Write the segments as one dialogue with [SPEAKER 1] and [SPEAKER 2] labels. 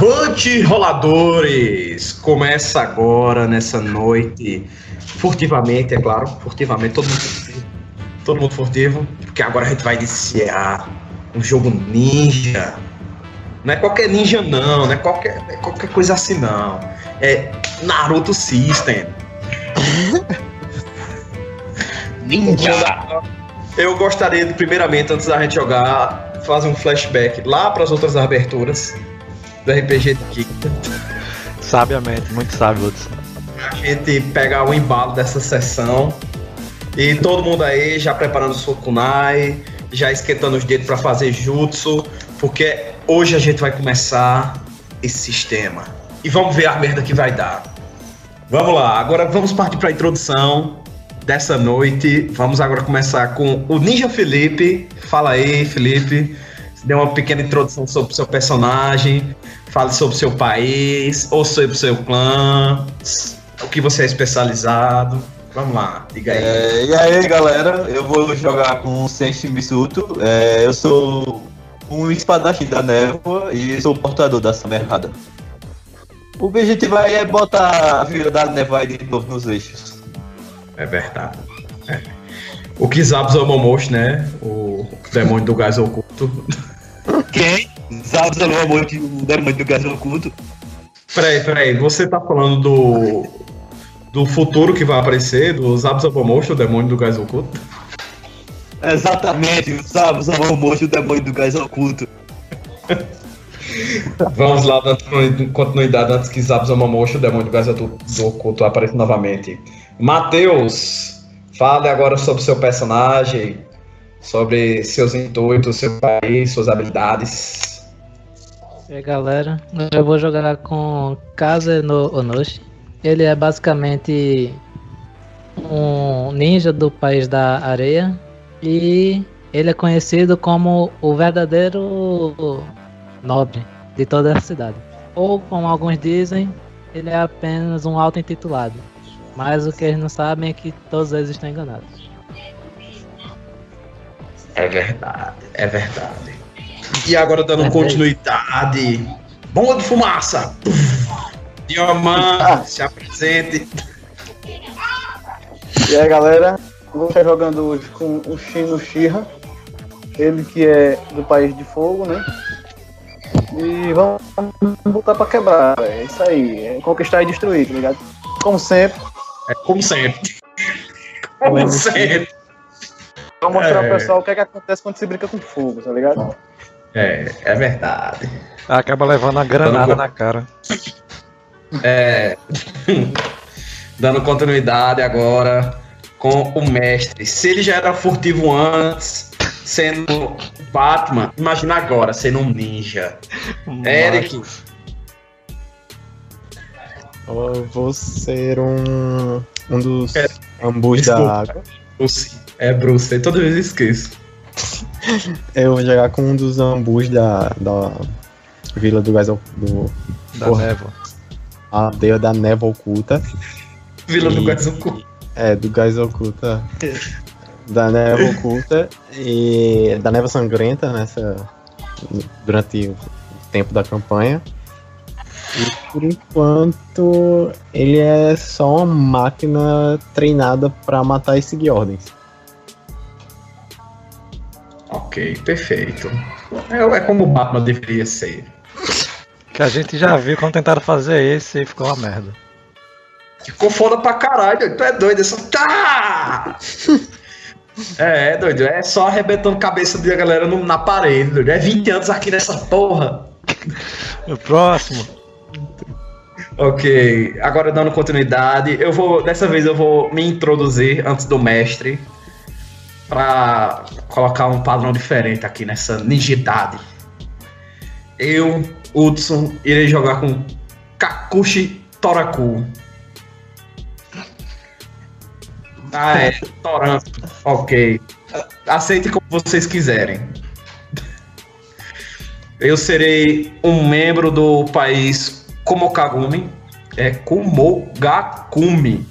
[SPEAKER 1] Avante roladores! Começa agora nessa noite, furtivamente, é claro, furtivamente, todo mundo furtivo, todo mundo furtivo, porque agora a gente vai iniciar um jogo ninja. Não é qualquer ninja não, não é qualquer, não é qualquer coisa assim não. É Naruto System.
[SPEAKER 2] Ninja!
[SPEAKER 1] Eu gostaria de, primeiramente, antes da gente jogar, fazer um flashback lá para as outras aberturas do RPG Kika.
[SPEAKER 3] Sabiamente, muito sábio, Hudson.
[SPEAKER 1] A gente pegar o embalo dessa sessão. E todo mundo aí já preparando sua kunai, já esquentando os dedos para fazer jutsu, porque hoje a gente vai começar esse sistema. E vamos ver a merda que vai dar. Vamos lá, agora vamos partir para a introdução dessa noite. Vamos agora começar com o Ninja Felipe. Fala aí, Felipe. Dê uma pequena introdução sobre o seu personagem. Fale sobre o seu país, ou sobre o seu clã, o que você é especializado. Vamos lá, diga aí.
[SPEAKER 2] É, e aí galera, eu vou jogar com o Senshi Misuto. É, eu sou um espadachim da névoa e sou o portador dessa merda. O objetivo aí é botar a vila da névoa aí de novo nos eixos.
[SPEAKER 1] É verdade. É. O Kizabs Omomoshi, né? O demônio do gás oculto.
[SPEAKER 2] Quem? Sabe o demônio do gás oculto?
[SPEAKER 1] Peraí, peraí. Você tá falando do. do futuro que vai aparecer, do Zabs Omomoshi, o demônio do gás oculto?
[SPEAKER 2] Exatamente, sabe o demônio do gás oculto.
[SPEAKER 1] Vamos lá, dando continuidade antes que Zabs Omomoshi, o demônio do gás do, do oculto, apareça novamente. Matheus, fale agora sobre seu personagem, sobre seus intuitos, seu país, suas habilidades.
[SPEAKER 4] E aí galera, eu vou jogar com Kaze no Onoshi. Ele é basicamente um ninja do país da areia e ele é conhecido como o verdadeiro nobre de toda a cidade. Ou, como alguns dizem, ele é apenas um auto-intitulado. Mas o que eles não sabem é que todos eles estão enganados.
[SPEAKER 1] É verdade, é verdade. E agora dando
[SPEAKER 4] É
[SPEAKER 1] continuidade. Bomba de fumaça! Diamante, se apresente.
[SPEAKER 5] E aí galera, vou estar jogando hoje com o Shino Shira, ele que é do país de fogo, né? E vamos botar pra quebrar, é isso aí, é conquistar e destruir, tá ligado? Como sempre,
[SPEAKER 1] É como sempre. Como sempre.
[SPEAKER 5] vou mostrar
[SPEAKER 1] É.
[SPEAKER 5] pro pessoal o que é que acontece quando se brinca com fogo, tá ligado?
[SPEAKER 1] É, é verdade.
[SPEAKER 3] Acaba levando a granada
[SPEAKER 1] Vamos-
[SPEAKER 3] na cara.
[SPEAKER 1] É. Dando continuidade agora com o mestre. Se ele já era furtivo antes, sendo Batman, imagina agora, sendo um ninja. Eric,
[SPEAKER 6] Eu vou ser um, um dos
[SPEAKER 1] É,
[SPEAKER 6] ambus
[SPEAKER 1] desculpa.
[SPEAKER 6] da água.
[SPEAKER 1] Bruce. É Bruce, eu toda vez eu
[SPEAKER 6] Eu vou jogar com um dos ambus da, da Vila do Gás do
[SPEAKER 3] Da
[SPEAKER 6] Porra.
[SPEAKER 3] névoa.
[SPEAKER 6] a aldeia da Névoa Oculta.
[SPEAKER 1] Vila do
[SPEAKER 6] E-
[SPEAKER 1] Gazuku.
[SPEAKER 6] É, do Gás Oculta. da Névoa Oculta e da Névoa Sangrenta nessa durante o tempo da campanha. E por enquanto ele é só uma máquina treinada pra matar e seguir ordens.
[SPEAKER 1] Ok, perfeito. É, é como o Batman deveria ser.
[SPEAKER 3] Que a gente já viu quando tentaram fazer esse e ficou uma merda.
[SPEAKER 1] Ficou foda pra caralho, tu é doido, é só. Tá! É, é doido, é só arrebentando cabeça da galera no- na parede, doido. É 20 anos aqui nessa porra.
[SPEAKER 3] O próximo.
[SPEAKER 1] Ok, agora dando continuidade, eu vou. Dessa vez eu vou me introduzir antes do mestre. Pra colocar um padrão diferente aqui nessa nigidade. Eu, Hudson, irei jogar com Kakushi Toraku. Ah, é, Toran. Ok. Aceite como vocês quiserem. Eu serei um membro do país Komokagumi. É Kumogakumi.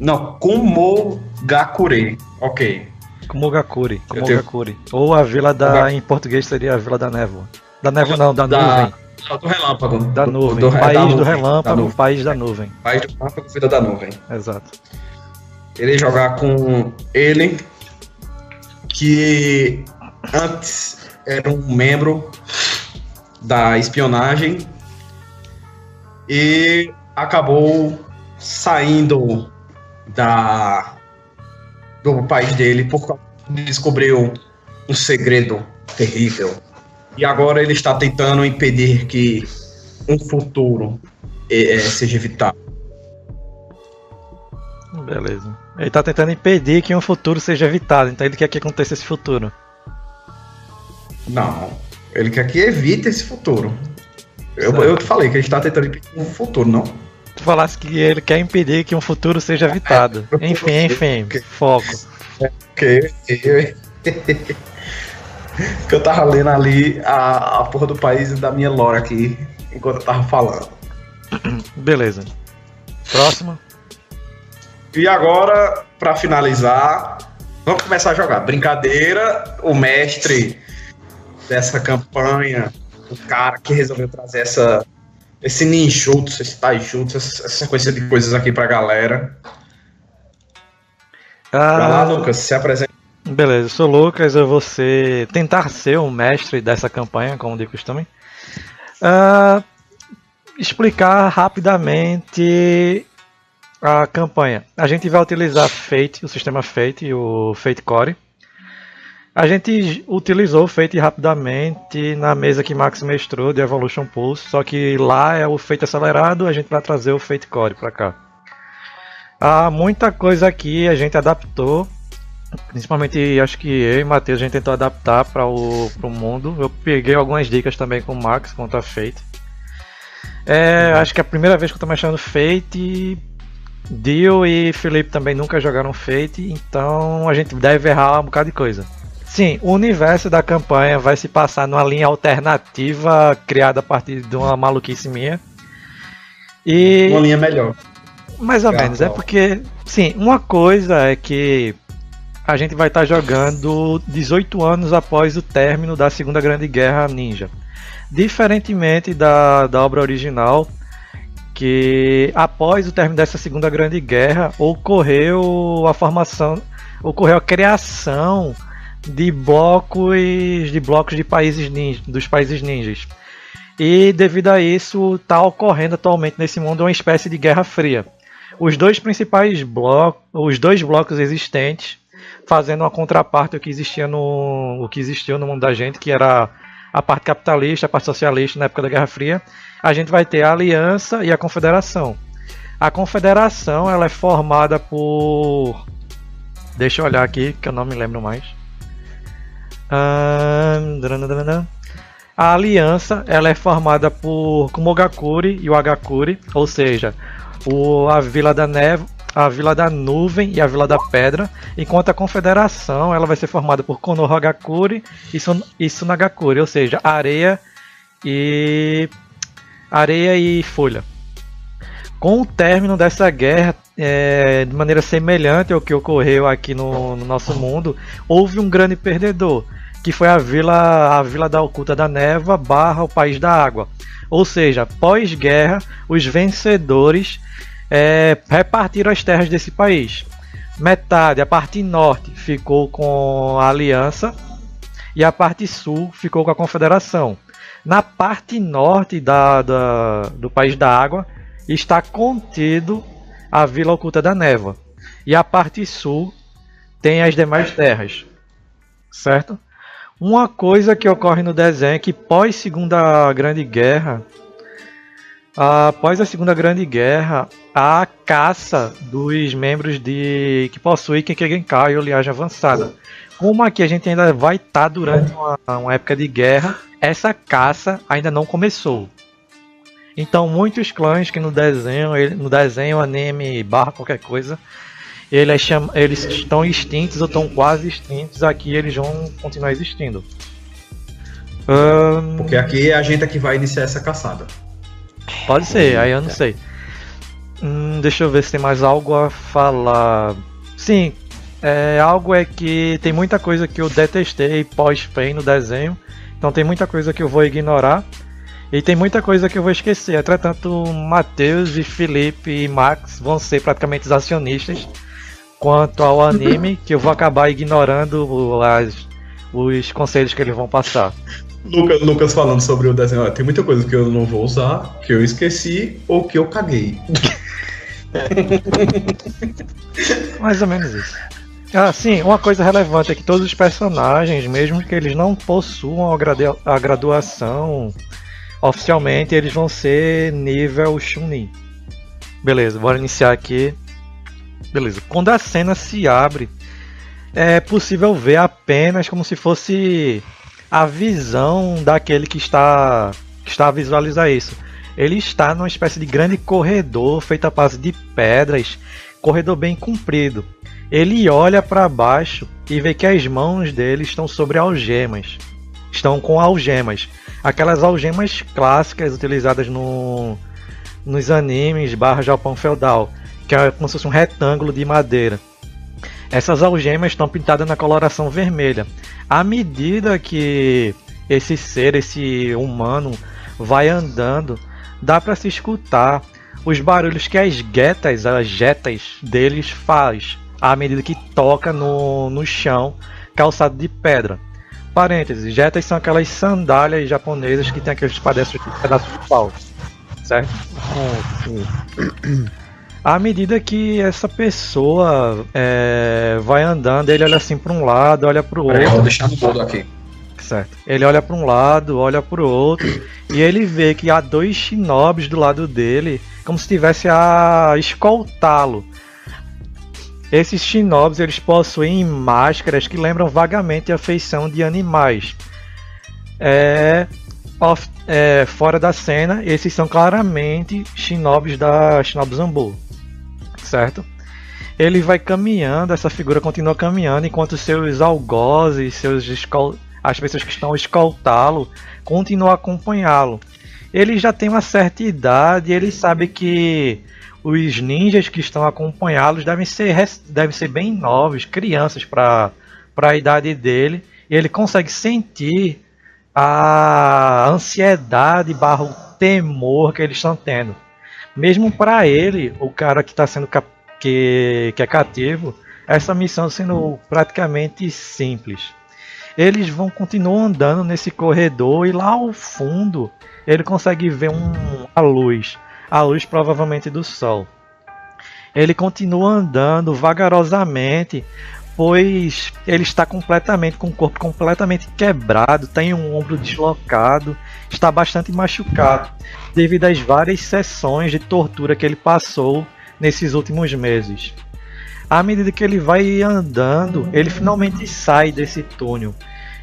[SPEAKER 1] Não, Kumogakure. Ok.
[SPEAKER 3] Kumogakuri.
[SPEAKER 1] Eu tenho-
[SPEAKER 3] Kumogakuri. Ou a vila da.
[SPEAKER 1] Kumoga-
[SPEAKER 3] Em português seria a Vila da Névoa. Da Névoa não, da,
[SPEAKER 1] Da-
[SPEAKER 3] nuvem.
[SPEAKER 1] do relâmpago.
[SPEAKER 3] Da nuvem.
[SPEAKER 1] Do, do,
[SPEAKER 3] país
[SPEAKER 1] da
[SPEAKER 3] do
[SPEAKER 1] nuvem, da
[SPEAKER 3] relâmpago,
[SPEAKER 1] nuvem.
[SPEAKER 3] país da nuvem.
[SPEAKER 1] País do relâmpago, vida da nuvem.
[SPEAKER 3] Exato.
[SPEAKER 1] Ele jogar com ele, que antes era um membro da espionagem e acabou saindo da do país dele por causa que descobriu um segredo terrível. E agora ele está tentando impedir que um futuro eh, eh, seja evitado.
[SPEAKER 3] Beleza. Ele tá tentando impedir que um futuro seja evitado, então ele quer que aconteça esse futuro.
[SPEAKER 1] Não, ele quer que evite esse futuro. Eu, eu te falei que ele está tentando impedir um futuro, não?
[SPEAKER 3] Tu falasse que ele quer impedir que um futuro seja evitado. Enfim, enfim, foco.
[SPEAKER 1] Que eu, que eu tava lendo ali a, a porra do país da minha lore aqui enquanto eu tava falando.
[SPEAKER 3] Beleza. Próximo.
[SPEAKER 1] E agora, pra finalizar, vamos começar a jogar. Brincadeira, o mestre dessa campanha, o cara que resolveu trazer essa, esse ninjutsu, esse taijutsu, essa essa sequência de coisas aqui pra galera. Vai lá,
[SPEAKER 3] Ah,
[SPEAKER 1] Lucas, se apresenta.
[SPEAKER 3] beleza, eu sou o Lucas, eu vou ser, tentar ser o mestre dessa campanha, como de costume. Ah, explicar rapidamente a campanha. A gente vai utilizar Fate, o sistema Fate e o Fate Core. A gente utilizou o Fate rapidamente na mesa que Max mestrou de Evolution Pulse, só que lá é o Fate acelerado, a gente vai trazer o Fate Core pra cá. Há muita coisa aqui a gente adaptou, principalmente acho que eu e Matheus a gente tentou adaptar para o mundo. Eu peguei algumas dicas também com o Max quanto a Fate. É, acho que é a primeira vez que eu tô mexendo Fate. Dio e Felipe também nunca jogaram Fate, então a gente deve errar um bocado de coisa. Sim, o universo da campanha vai se passar numa linha alternativa criada a partir de uma maluquice minha. E
[SPEAKER 1] Uma linha melhor.
[SPEAKER 3] mais ou menos, é porque, sim, uma coisa é que a gente vai estar jogando 18 anos após o término da Segunda Grande Guerra Ninja. Diferentemente da, da obra original, que após o término dessa Segunda Grande Guerra ocorreu a formação, ocorreu a criação de blocos de blocos de países ninja, dos países ninjas. E devido a isso, está ocorrendo atualmente nesse mundo uma espécie de guerra fria. Os dois principais blocos, os dois blocos existentes, fazendo uma contraparte ao que existia no, o que existiu no mundo da gente, que era a parte capitalista, a parte socialista na época da Guerra Fria. A gente vai ter a Aliança e a Confederação. A Confederação ela é formada por, deixa eu olhar aqui que eu não me lembro mais. A aliança ela é formada por Kumogakuri e o Agakuri, ou seja, o, a Vila da Neve, a Vila da Nuvem e a Vila da Pedra, enquanto a Confederação ela vai ser formada por Konohagakuri e, Sun, e Sunagakuri, ou seja, areia e areia e folha. Com o término dessa guerra, é, de maneira semelhante ao que ocorreu aqui no, no nosso mundo, houve um grande perdedor, que foi a vila, a vila da Oculta da Neva barra o País da Água. Ou seja, pós-guerra, os vencedores é, repartiram as terras desse país. Metade, a parte norte, ficou com a Aliança e a parte sul ficou com a Confederação. Na parte norte da, da, do País da Água está contido a Vila Oculta da Neva. E a parte sul tem as demais terras. Certo? Uma coisa que ocorre no desenho é que pós Segunda Grande Guerra, após a Segunda Grande Guerra, a caça dos membros de que possuem Kenkegenkai ou linhagem avançada. Como aqui a gente ainda vai estar durante uma, uma época de guerra, essa caça ainda não começou. Então muitos clãs que no desenho, no desenho, anime, barra qualquer coisa, eles, cham- eles estão extintos ou estão quase extintos, aqui eles vão continuar existindo. Ahn,
[SPEAKER 1] Porque aqui é a gente é que vai iniciar essa caçada.
[SPEAKER 3] Pode ser, aí eu não sei. Hum, deixa eu ver se tem mais algo a falar. Sim, é, algo é que tem muita coisa que eu detestei pós-PEN no desenho. Então tem muita coisa que eu vou ignorar. E tem muita coisa que eu vou esquecer. Entretanto, Matheus e Felipe e Max vão ser praticamente os acionistas quanto ao anime, que eu vou acabar ignorando as, os conselhos que eles vão passar.
[SPEAKER 1] Lucas, Lucas falando sobre o desenho. Tem muita coisa que eu não vou usar, que eu esqueci ou que eu caguei.
[SPEAKER 3] Mais ou menos isso. Ah, sim, uma coisa relevante é que todos os personagens, mesmo que eles não possuam a, gradu a graduação oficialmente, eles vão ser nível Chunin. Beleza, bora iniciar aqui. Beleza, quando a cena se abre, é possível ver apenas como se fosse a visão daquele que está, que está a visualizar isso. Ele está numa espécie de grande corredor feito a base de pedras, corredor bem comprido. Ele olha para baixo e vê que as mãos dele estão sobre algemas. Estão com algemas. Aquelas algemas clássicas utilizadas no, nos animes barra Japão feudal, que é como se fosse um retângulo de madeira. Essas algemas estão pintadas na coloração vermelha. À medida que esse ser, esse humano, vai andando, dá para se escutar os barulhos que as guetas, as jetas deles faz à medida que toca no, no chão calçado de pedra. Parênteses, jetas são aquelas sandálias japonesas que tem aqueles pedaços, de pau, certo? À medida que essa pessoa é, vai andando, ele olha assim para um lado, olha para o outro.
[SPEAKER 1] Vou deixar no mudo aqui.
[SPEAKER 3] Certo. Ele olha para um lado, olha para o outro e ele vê que há dois shinobis do lado dele, como se estivesse a escoltá-lo. Esses shinobis eles possuem máscaras que lembram vagamente a feição de animais. É, off, é, fora da cena, esses são claramente shinobis da Shinobi Zambu certo? Ele vai caminhando, essa figura continua caminhando, enquanto seus algozes, seus escol... as pessoas que estão escoltá-lo, continuam acompanhá-lo. Ele já tem uma certa idade, ele sabe que os ninjas que estão acompanhá-los devem ser, devem ser bem novos, crianças para a idade dele. E ele consegue sentir a ansiedade barra o temor que eles estão tendo mesmo para ele, o cara que está sendo que, que é cativo, essa missão sendo praticamente simples. Eles vão continuar andando nesse corredor e lá ao fundo ele consegue ver um, a luz, a luz provavelmente do sol. Ele continua andando vagarosamente, pois ele está completamente com o corpo completamente quebrado, tem um ombro deslocado, está bastante machucado devido às várias sessões de tortura que ele passou nesses últimos meses. À medida que ele vai andando, ele finalmente sai desse túnel.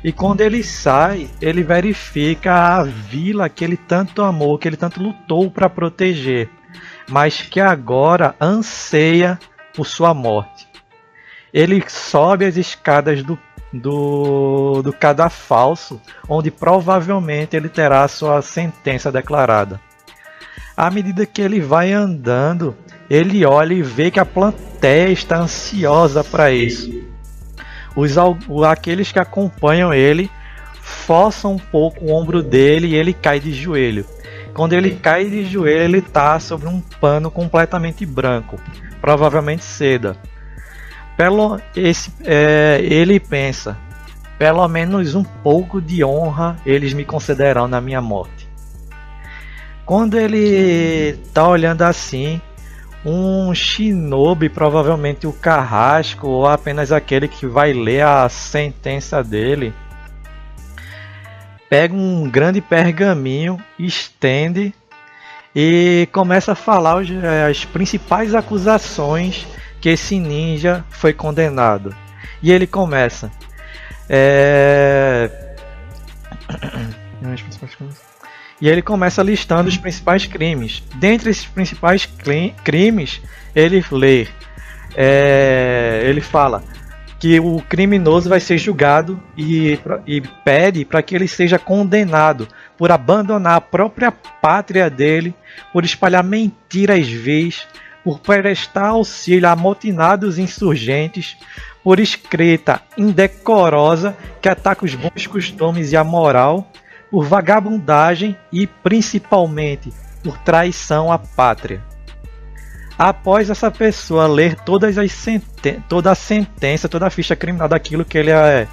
[SPEAKER 3] E quando ele sai, ele verifica a vila que ele tanto amou, que ele tanto lutou para proteger, mas que agora anseia por sua morte. Ele sobe as escadas do, do, do cadafalso, onde provavelmente ele terá sua sentença declarada. À medida que ele vai andando, ele olha e vê que a plateia está ansiosa para isso. Os, aqueles que acompanham ele forçam um pouco o ombro dele e ele cai de joelho. Quando ele cai de joelho, ele está sobre um pano completamente branco, provavelmente seda. Pelo, esse, é, ele pensa: pelo menos um pouco de honra eles me concederão na minha morte. Quando ele tá olhando assim, um shinobi, provavelmente o carrasco ou apenas aquele que vai ler a sentença dele, pega um grande pergaminho, estende e começa a falar as principais acusações que esse ninja foi condenado. E ele começa. É... E ele começa listando os principais crimes. Dentre esses principais crimes, ele lê. É... Ele fala que o criminoso vai ser julgado e, e pede para que ele seja condenado por abandonar a própria pátria dele, por espalhar mentiras vis, por prestar auxílio a amotinados insurgentes, por escrita indecorosa que ataca os bons costumes e a moral, por vagabundagem e principalmente por traição à pátria. Após essa pessoa ler todas as senten toda a sentença, toda a ficha criminal daquilo que ele é,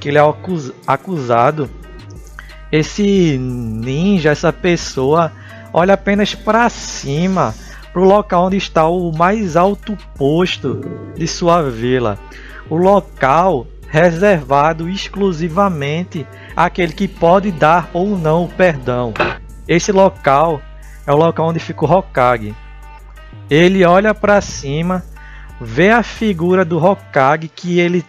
[SPEAKER 3] que ele é acus acusado, esse ninja, essa pessoa, olha apenas para cima, para o local onde está o mais alto posto de sua vila. O local reservado exclusivamente àquele que pode dar ou não o perdão. Esse local é o local onde fica o Hokage. Ele olha para cima, vê a figura do Hokage que ele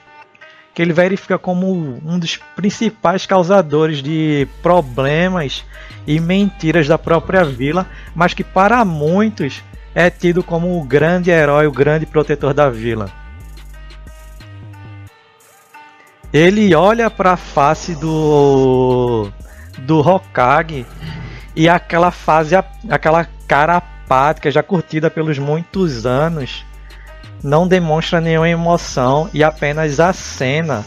[SPEAKER 3] que ele verifica como um dos principais causadores de problemas e mentiras da própria vila, mas que para muitos é tido como o grande herói, o grande protetor da vila. Ele olha para a face do do Hokage e aquela fase, aquela cara apática já curtida pelos muitos anos, não demonstra nenhuma emoção e apenas acena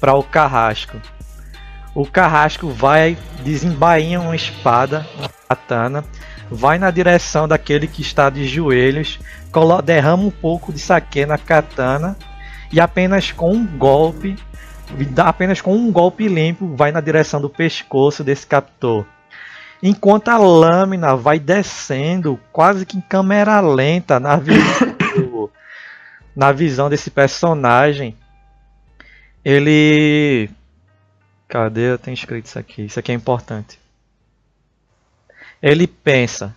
[SPEAKER 3] para o carrasco. O carrasco vai, desembainha uma espada, uma katana, vai na direção daquele que está de joelhos, derrama um pouco de saque na katana e apenas com um golpe, apenas com um golpe limpo, vai na direção do pescoço desse captor. Enquanto a lâmina vai descendo quase que em câmera lenta na visão, na visão desse personagem, ele. Cadê? Tenho escrito isso aqui. Isso aqui é importante. Ele pensa.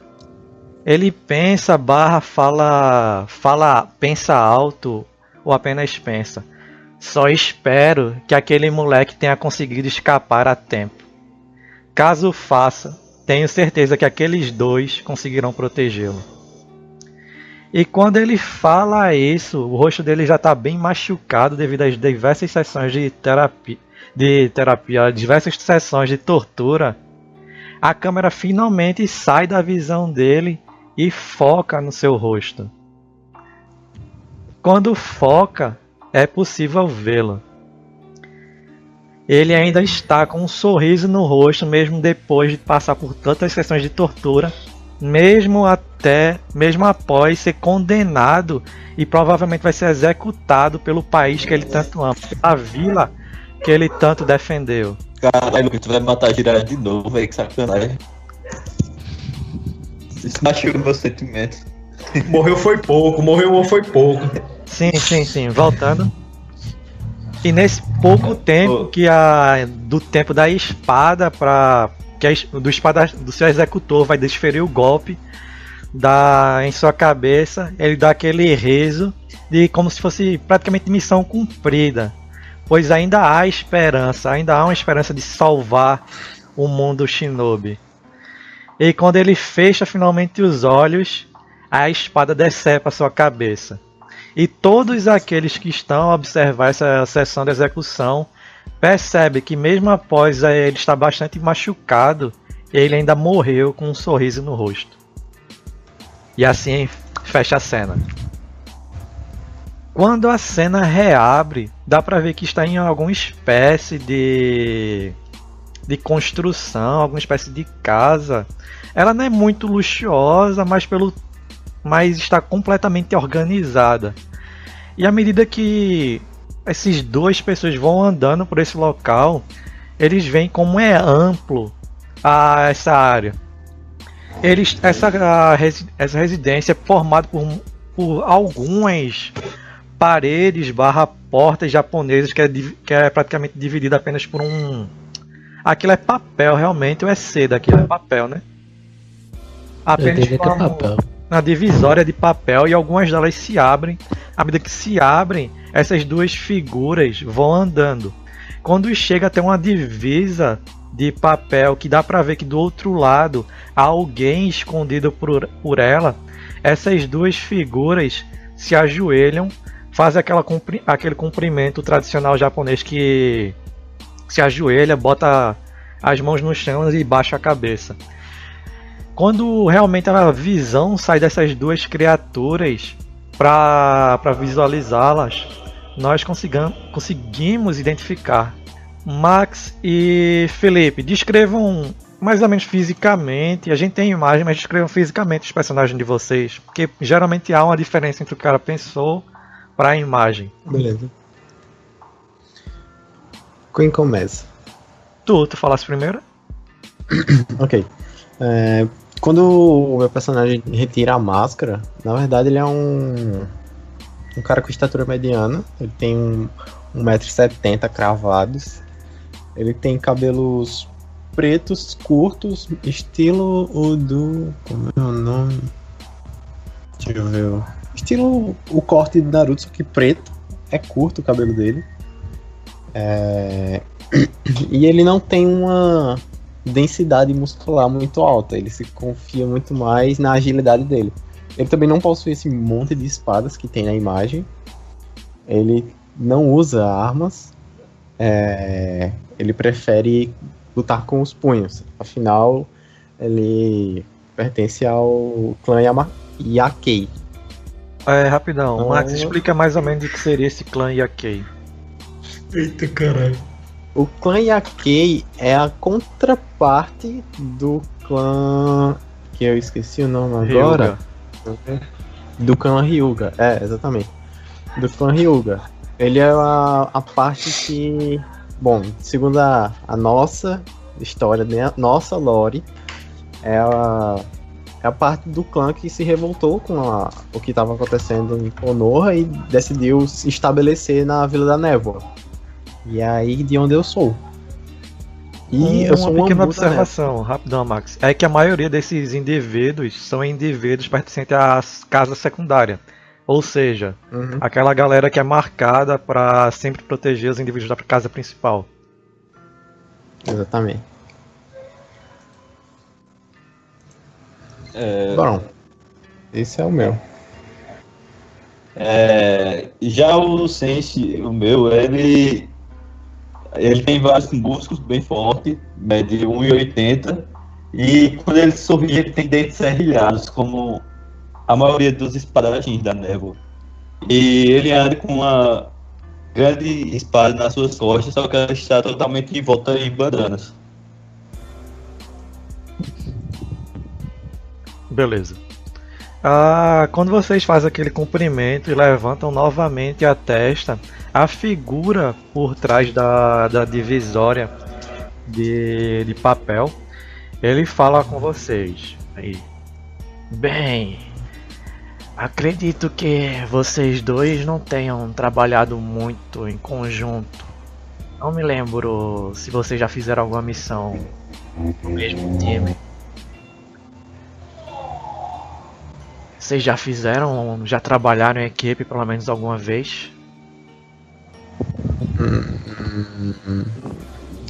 [SPEAKER 3] Ele pensa, barra, fala, fala, pensa alto ou apenas pensa. Só espero que aquele moleque tenha conseguido escapar a tempo. Caso faça, tenho certeza que aqueles dois conseguirão protegê-lo. E quando ele fala isso, o rosto dele já está bem machucado devido às diversas sessões de terapia, de terapia, diversas sessões de tortura. A câmera finalmente sai da visão dele e foca no seu rosto. Quando foca, é possível vê-lo. Ele ainda está com um sorriso no rosto, mesmo depois de passar por tantas sessões de tortura, mesmo até, mesmo após ser condenado e provavelmente vai ser executado pelo país que ele tanto ama, a vila que ele tanto defendeu.
[SPEAKER 2] Caralho, Lucas, tu vai matar a Jiraiya de novo, velho, que sacanagem. Isso machuca meus sentimentos.
[SPEAKER 1] Morreu foi pouco, morreu foi pouco.
[SPEAKER 3] Sim, sim, sim. Voltando. E nesse pouco tempo que a do tempo da espada para que a, do espada do seu executor vai desferir o golpe dá em sua cabeça, ele dá aquele rezo de como se fosse praticamente missão cumprida, pois ainda há esperança, ainda há uma esperança de salvar o mundo shinobi. E quando ele fecha finalmente os olhos, a espada decepa sua cabeça. E todos aqueles que estão a observar essa sessão de execução percebem que mesmo após ele estar bastante machucado, ele ainda morreu com um sorriso no rosto. E assim fecha a cena. Quando a cena reabre, dá para ver que está em alguma espécie de de construção, alguma espécie de casa. Ela não é muito luxuosa, mas pelo mas está completamente organizada. E à medida que esses duas pessoas vão andando por esse local, eles veem como é amplo a, essa área. Eles, essa, a, essa residência é formada por, por algumas paredes barra portas japonesas que é, que é praticamente dividida apenas por um. Aquilo é papel realmente ou é seda? Aquilo é papel, né?
[SPEAKER 4] Apenas por, é papel
[SPEAKER 3] na divisória de papel e algumas delas se abrem. À medida que se abrem, essas duas figuras vão andando. Quando chega até uma divisa de papel que dá para ver que do outro lado há alguém escondido por, por ela, essas duas figuras se ajoelham, fazem aquela, aquele cumprimento tradicional japonês que se ajoelha, bota as mãos no chão e baixa a cabeça. Quando realmente a visão sai dessas duas criaturas para visualizá-las, nós conseguimos identificar Max e Felipe, descrevam mais ou menos fisicamente. A gente tem imagem, mas descrevam fisicamente os personagens de vocês. Porque geralmente há uma diferença entre o que o cara pensou para a imagem.
[SPEAKER 6] Beleza. Quem começa?
[SPEAKER 3] Tu, tu falasse primeiro?
[SPEAKER 6] Ok. É, quando o meu personagem retira a máscara, na verdade ele é um. Um cara com estatura mediana. Ele tem um, 1,70m cravados. Ele tem cabelos pretos, curtos, estilo o do. Como é o nome? Deixa eu ver. Estilo o corte de Naruto, só que preto. É curto o cabelo dele. É... E ele não tem uma densidade muscular muito alta. Ele se confia muito mais na agilidade dele. Ele também não possui esse monte de espadas que tem na imagem. Ele não usa armas. É... Ele prefere lutar com os punhos. Afinal, ele pertence ao clã Yama Yakei.
[SPEAKER 3] É, rapidão.
[SPEAKER 6] Então-
[SPEAKER 3] Max, explica mais ou menos o que seria esse clã Yakei.
[SPEAKER 1] Eita caralho.
[SPEAKER 6] O clã Yakei é a contraparte do clã. que eu esqueci o nome agora.
[SPEAKER 3] Ryuga.
[SPEAKER 6] Do clã Ryuga. É, exatamente. Do clã Ryuga. Ele é a, a parte que. Bom, segundo a, a nossa história, né, nossa lore, é a, é a parte do clã que se revoltou com a- o que estava acontecendo em Konoha e decidiu se estabelecer na Vila da Névoa. E é aí de onde eu sou. E eu sou
[SPEAKER 3] uma
[SPEAKER 6] um
[SPEAKER 3] pequena observação, rapidão, Max. É que a maioria desses indivíduos são indivíduos pertencentes à casa secundária. Ou seja,
[SPEAKER 6] Uhum.
[SPEAKER 3] aquela galera que é marcada para sempre proteger os indivíduos da casa principal.
[SPEAKER 6] Exatamente.
[SPEAKER 2] É,
[SPEAKER 6] Bom, esse é o meu.
[SPEAKER 2] É, já o Sense, o meu, ele ele tem vários músculos bem fortes, mede 1,80 e quando ele sorri ele tem dentes serrilhados, como a maioria dos espadachins da névoa. E ele anda com uma grande espada nas suas costas, só que ela está totalmente envolta em bandanas.
[SPEAKER 3] Beleza. Ah, quando vocês fazem aquele comprimento e levantam novamente a testa, a figura por trás da, da divisória de, de papel, ele fala com vocês. Aí. Bem, acredito que vocês dois não tenham trabalhado muito em conjunto. Não me lembro se vocês já fizeram alguma missão no mesmo time. Vocês já fizeram, já trabalharam em equipe pelo menos alguma vez?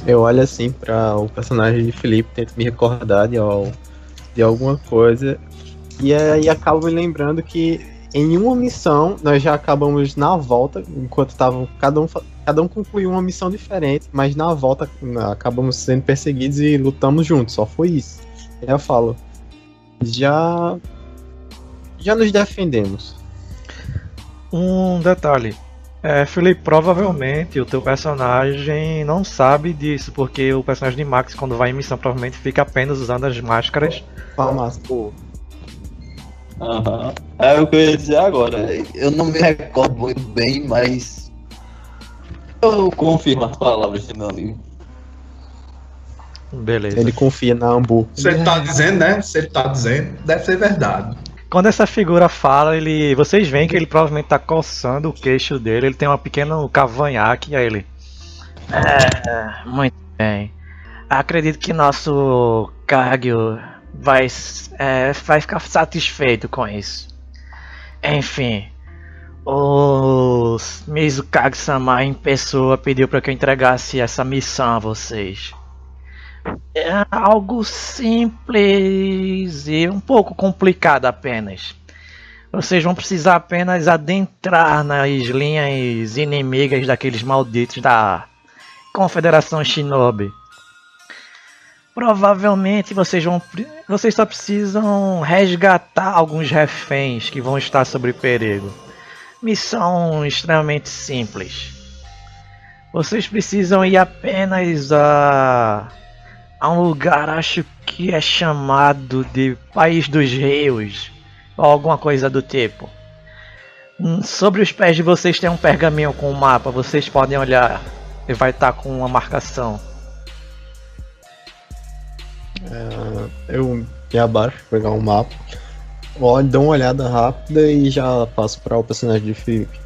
[SPEAKER 6] Eu olho assim para o personagem de Felipe, tento me recordar de, de alguma coisa. E aí acabo me lembrando que em uma missão nós já acabamos na volta, enquanto estavam. Cada um, cada um concluiu uma missão diferente, mas na volta acabamos sendo perseguidos e lutamos juntos, só foi isso. Eu falo. Já. Já nos defendemos.
[SPEAKER 3] Um detalhe. É, Felipe, provavelmente o teu personagem não sabe disso, porque o personagem de Max, quando vai em missão, provavelmente fica apenas usando as máscaras.
[SPEAKER 6] Palmas.
[SPEAKER 2] Aham. É o que eu ia dizer agora. Eu não me recordo muito bem, mas. Eu confirmo as palavras de meu amigo.
[SPEAKER 3] Beleza.
[SPEAKER 6] Ele confia na Ambu.
[SPEAKER 1] Se ele tá dizendo, né? Se ele tá dizendo, deve ser verdade.
[SPEAKER 3] Quando essa figura fala, ele, vocês veem que ele provavelmente tá coçando o queixo dele. Ele tem uma pequena cavanhaque e aí ele. É, muito bem. Acredito que nosso Kagyu vai, é, vai ficar satisfeito com isso. Enfim, o Mizukage-sama em pessoa pediu para que eu entregasse essa missão a vocês. É algo simples e um pouco complicado apenas. Vocês vão precisar apenas adentrar nas linhas inimigas daqueles malditos da Confederação Shinobi. Provavelmente vocês vão. Vocês só precisam resgatar alguns reféns que vão estar sob perigo. Missão extremamente simples. Vocês precisam ir apenas a. a um lugar, acho que é chamado de País dos Rios. Ou alguma coisa do tipo. Hum, Sobre os pés de vocês tem um pergaminho com um mapa, vocês podem olhar. E vai estar com uma marcação.
[SPEAKER 6] É, eu me abaixo, pegar um mapa, olho, dou uma olhada rápida e já passo para o personagem de Felipe.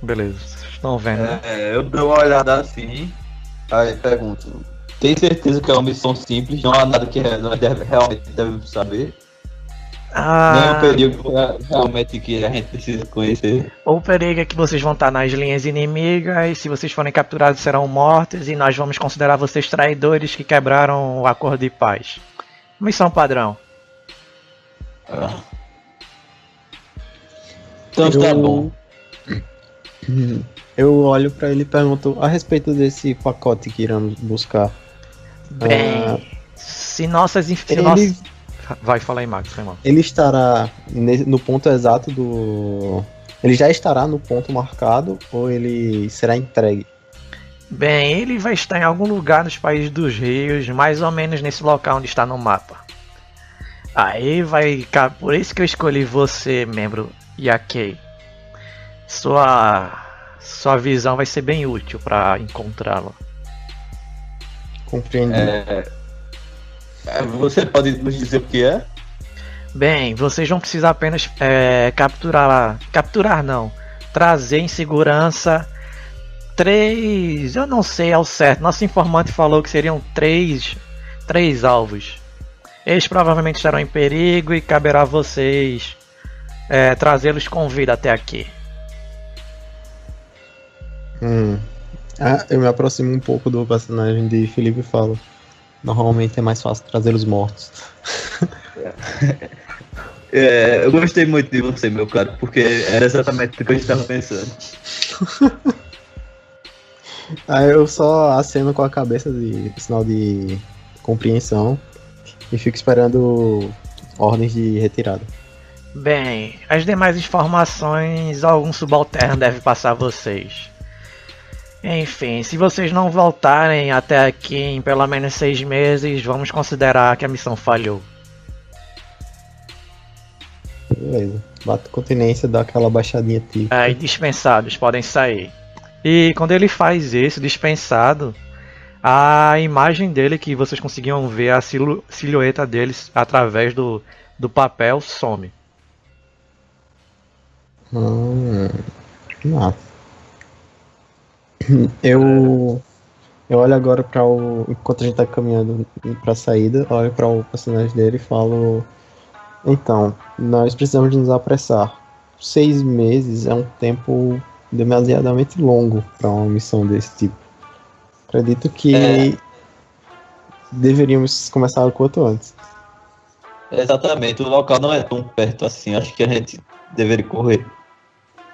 [SPEAKER 3] Beleza, vocês estão vendo, né?
[SPEAKER 2] É, eu dou uma olhada assim, aí pergunto. Tem certeza que é uma missão simples, não há nada que nós deve, realmente devemos saber? Nem
[SPEAKER 3] Ah,
[SPEAKER 2] o perigo que realmente que a gente precisa conhecer.
[SPEAKER 3] o perigo é que vocês vão estar nas linhas inimigas, e se vocês forem capturados serão mortos, e nós vamos considerar vocês traidores que quebraram o acordo de paz. Missão padrão.
[SPEAKER 2] Ah. Então tá
[SPEAKER 6] Eu-
[SPEAKER 2] bom.
[SPEAKER 6] Eu olho para ele e pergunto a respeito desse pacote que iremos buscar.
[SPEAKER 3] Bem,
[SPEAKER 6] Ah,
[SPEAKER 3] se nossas... se
[SPEAKER 6] ele,
[SPEAKER 3] nossas- Vai, fala aí, Max, foi mal.
[SPEAKER 6] ele estará no ponto exato do. Ele já estará no ponto marcado ou ele será entregue?
[SPEAKER 3] Bem, ele vai estar em algum lugar nos países dos rios, mais ou menos nesse local onde está no mapa. Aí vai. Por isso que eu escolhi você, membro Yakei. Sua. Sua visão vai ser bem útil para encontrá-lo.
[SPEAKER 6] Compreendi.
[SPEAKER 2] É, é, você pode nos dizer o que é?
[SPEAKER 3] Bem, vocês vão precisar apenas é, capturar. Capturar não. Trazer em segurança três. Eu não sei ao certo. Nosso informante falou que seriam três. Três alvos. Eles provavelmente estarão em perigo e caberá a vocês é, trazê-los com vida até aqui.
[SPEAKER 6] Hum. Ah, eu me aproximo um pouco do personagem de Felipe e falo. Normalmente é mais fácil trazer os mortos.
[SPEAKER 2] É, eu gostei muito de você, meu caro, porque era exatamente o que eu estava pensando.
[SPEAKER 6] Aí eu só aceno com a cabeça de sinal de compreensão e fico esperando ordens de retirada.
[SPEAKER 3] Bem, as demais informações algum subalterno deve passar a vocês. Enfim, se vocês não voltarem até aqui em pelo menos seis meses, vamos considerar que a missão falhou.
[SPEAKER 6] Beleza. Bato continência, dá aquela baixadinha típica.
[SPEAKER 3] Aí dispensados podem sair. E quando ele faz isso, dispensado, a imagem dele que vocês conseguiam ver a silu- silhueta deles através do, do papel some.
[SPEAKER 6] Hum, massa. Eu eu olho agora para o enquanto a gente tá caminhando para a saída, olho para o personagem dele e falo então, nós precisamos de nos apressar. Seis meses é um tempo demasiadamente longo para uma missão desse tipo. Acredito que
[SPEAKER 2] É.
[SPEAKER 6] deveríamos começar o quanto antes.
[SPEAKER 2] Exatamente, o local não é tão perto assim, acho que a gente deveria correr.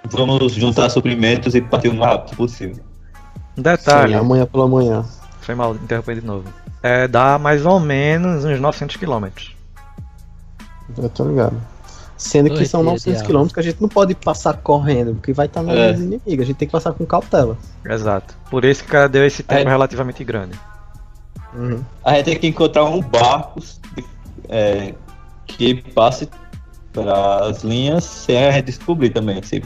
[SPEAKER 2] Vamos juntar suprimentos e partir o mais rápido possível.
[SPEAKER 3] Um detalhe,
[SPEAKER 6] Sim, amanhã pela manhã.
[SPEAKER 3] foi mal interromper de novo. É, dá mais ou menos uns 900 quilômetros.
[SPEAKER 6] Eu tô ligado. Sendo que são
[SPEAKER 4] dias de
[SPEAKER 6] 900
[SPEAKER 4] aula.
[SPEAKER 6] quilômetros que a gente não pode passar correndo, porque vai estar nas
[SPEAKER 2] É.
[SPEAKER 6] linhas inimigas. A gente tem que passar com cautela.
[SPEAKER 3] Exato. Por isso que o cara deu esse tempo
[SPEAKER 2] É.
[SPEAKER 3] relativamente grande.
[SPEAKER 6] Uhum.
[SPEAKER 2] A gente tem que encontrar um barco é, que passe para as linhas sem a gente descobrir também. assim.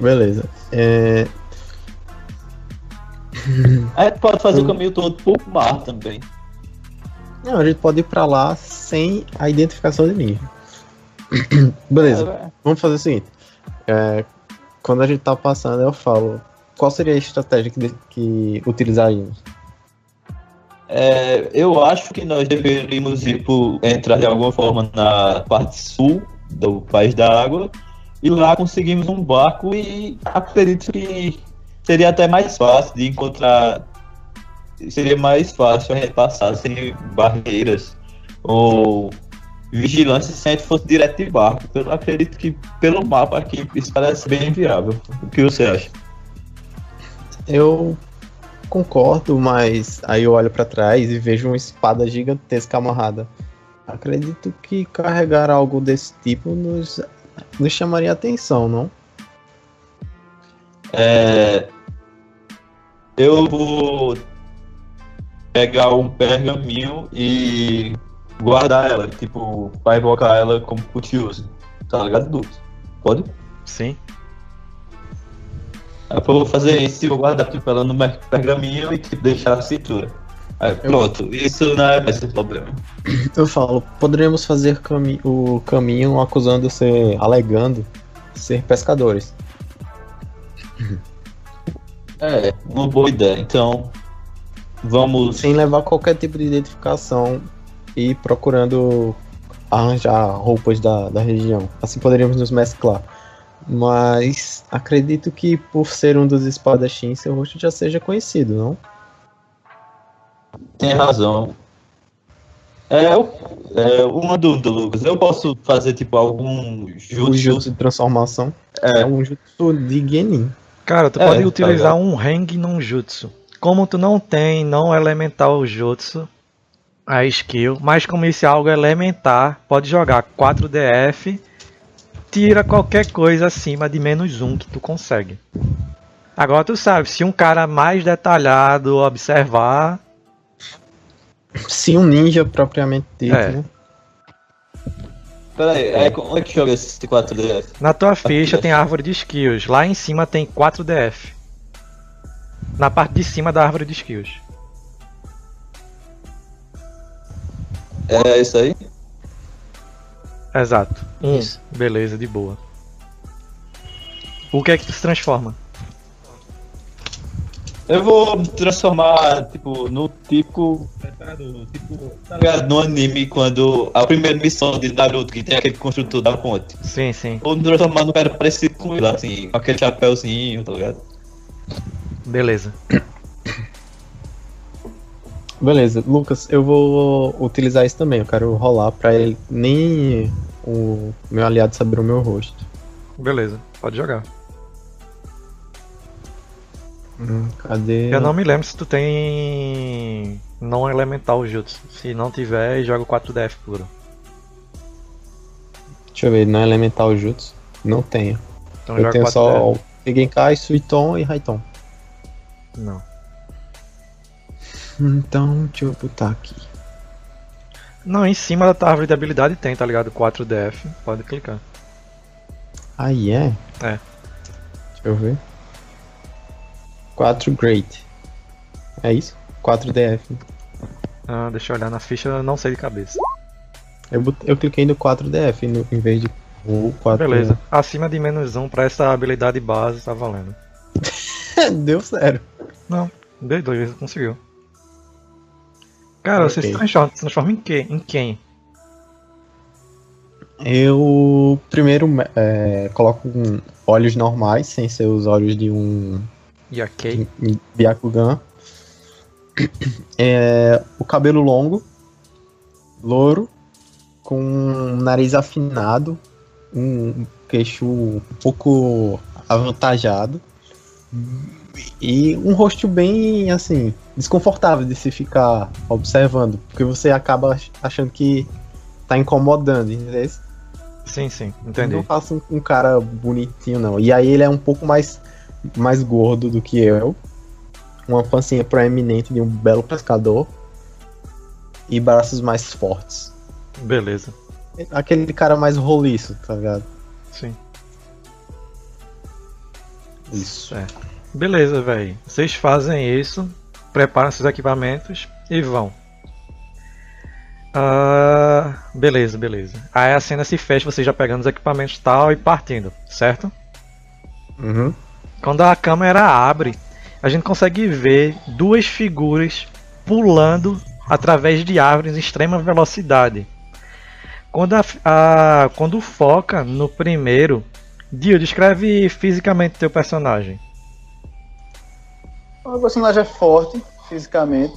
[SPEAKER 6] Beleza. É,
[SPEAKER 2] A gente pode fazer o caminho todo por mar também.
[SPEAKER 6] Não, a gente pode ir pra lá sem a identificação de ninguém. Beleza,
[SPEAKER 2] É,
[SPEAKER 6] vamos fazer o seguinte. É, quando a gente tá passando, eu falo. Qual seria a estratégia que, que utilizaríamos?
[SPEAKER 2] É, eu acho que nós deveríamos ir por, entrar de alguma forma na parte sul do país da água e lá conseguimos um barco e acredito que seria até mais fácil de encontrar seria mais fácil a gente passar sem barreiras ou vigilância se a gente fosse direto de barco. Eu acredito que pelo mapa aqui isso parece bem viável. O que você acha?
[SPEAKER 6] Eu concordo, mas aí eu olho pra trás e vejo uma espada gigantesca amarrada. Acredito que carregar algo desse tipo nos, nos chamaria atenção, não?
[SPEAKER 2] É, eu vou pegar um pergaminho e guardar ela, tipo, pra invocar ela como curioso. Tá ligado, Lucas? Pode?
[SPEAKER 3] Sim.
[SPEAKER 2] Aí eu vou fazer isso e vou guardar tipo, ela no pergaminho e tipo, deixar na cintura. Aí, pronto, isso não é mais um problema.
[SPEAKER 6] Eu falo, poderíamos fazer cami o caminho acusando ser, alegando ser pescadores.
[SPEAKER 2] É, uma boa ideia. Então, vamos.
[SPEAKER 6] Sem levar qualquer tipo de identificação e procurando arranjar roupas da, da região. Assim poderíamos nos mesclar. Mas acredito que por ser um dos espadachins, seu rosto já seja conhecido, não?
[SPEAKER 2] Tem razão. É, é uma dúvida, Lucas. Eu posso fazer tipo algum jutsu?
[SPEAKER 6] O jutsu de transformação
[SPEAKER 2] É.
[SPEAKER 6] é um jutsu de Genin.
[SPEAKER 3] Cara, tu
[SPEAKER 2] É,
[SPEAKER 3] pode
[SPEAKER 2] tá
[SPEAKER 3] utilizar
[SPEAKER 2] ligado.
[SPEAKER 3] um Hang num Jutsu. Como tu não tem não elemental Jutsu, a skill, mas como esse é algo elementar, pode jogar 4DF, tira qualquer coisa acima de menos um que tu consegue. Agora tu sabe, se um cara mais detalhado observar,
[SPEAKER 6] Se um ninja propriamente dito,
[SPEAKER 3] É.
[SPEAKER 6] né?
[SPEAKER 2] Pera aí, é, como é que joga esse 4DS?
[SPEAKER 3] na tua ficha tem árvore de skills, lá em cima tem 4DF. Na parte de cima da árvore de skills.
[SPEAKER 2] É isso aí?
[SPEAKER 3] Exato. Um.
[SPEAKER 4] Isso.
[SPEAKER 3] Beleza, de boa. O que é que tu se transforma?
[SPEAKER 2] Eu vou me transformar, tipo, no típico. Tipo, tá ligado? No anime, quando a primeira missão de Naruto, que tem aquele construtor da ponte.
[SPEAKER 3] Sim, sim.
[SPEAKER 2] Transformar no cara parecido com ele, assim, com aquele chapéuzinho, tá ligado?
[SPEAKER 3] Beleza.
[SPEAKER 6] Beleza, Lucas, eu vou utilizar isso também. Eu quero rolar pra ele nem o meu aliado saber o meu rosto.
[SPEAKER 3] Beleza, pode jogar.
[SPEAKER 6] Hum, cadê?
[SPEAKER 3] Eu não me lembro se tu tem não elemental jutsu. Se não tiver, joga o 4DF puro.
[SPEAKER 6] Deixa eu ver, não é elemental jutsu? Não tenho.
[SPEAKER 3] Então
[SPEAKER 6] eu
[SPEAKER 3] joga
[SPEAKER 6] tenho
[SPEAKER 3] 4DF.
[SPEAKER 6] só Shigenkai, Suiton e Raiton.
[SPEAKER 3] Não.
[SPEAKER 6] Então, deixa eu botar aqui.
[SPEAKER 3] Não, em cima da árvore de habilidade tem, tá ligado? 4DF. Pode clicar.
[SPEAKER 6] Aí é?
[SPEAKER 3] É.
[SPEAKER 6] Deixa eu ver. 4 Great. É isso? 4 DF.
[SPEAKER 3] Ah, deixa eu olhar na ficha, eu não sei de cabeça.
[SPEAKER 6] Eu, eu cliquei no 4 DF no, em vez de o 4
[SPEAKER 3] Beleza. Acima de menos um pra essa habilidade base tá valendo.
[SPEAKER 6] Deu sério.
[SPEAKER 3] Deu dois, conseguiu. Cara, você
[SPEAKER 6] Ok.
[SPEAKER 3] se transforma, se transforma em quê? Em quem?
[SPEAKER 6] Eu primeiro é, coloco um- olhos normais, sem ser os olhos de um
[SPEAKER 3] Yakei?
[SPEAKER 6] Byakugan. É, o cabelo longo, louro, com um nariz afinado, um queixo um pouco avantajado e um rosto bem assim desconfortável de se ficar observando, porque você acaba ach- achando que tá incomodando, entendeu?
[SPEAKER 3] Sim, sim,
[SPEAKER 6] Não
[SPEAKER 3] entendi.
[SPEAKER 6] faço um, um cara bonitinho, não. E aí ele é um pouco mais, mais gordo do que eu. Uma pancinha proeminente de um belo pescador. E braços mais fortes.
[SPEAKER 3] Beleza.
[SPEAKER 6] Aquele cara mais roliço, tá ligado?
[SPEAKER 3] Sim.
[SPEAKER 6] Isso.
[SPEAKER 3] É. Beleza, velho. Vocês fazem isso, preparam seus equipamentos e vão. Ah, beleza, beleza. Aí a cena se fecha, vocês já pegando os equipamentos e tal e partindo, certo?
[SPEAKER 6] Uhum.
[SPEAKER 3] Quando a câmera abre, a gente consegue ver duas figuras pulando através de árvores em extrema velocidade. Quando, a, a- quando foca no primeiro, Dio, descreve fisicamente teu personagem.
[SPEAKER 5] O personagem é forte, fisicamente.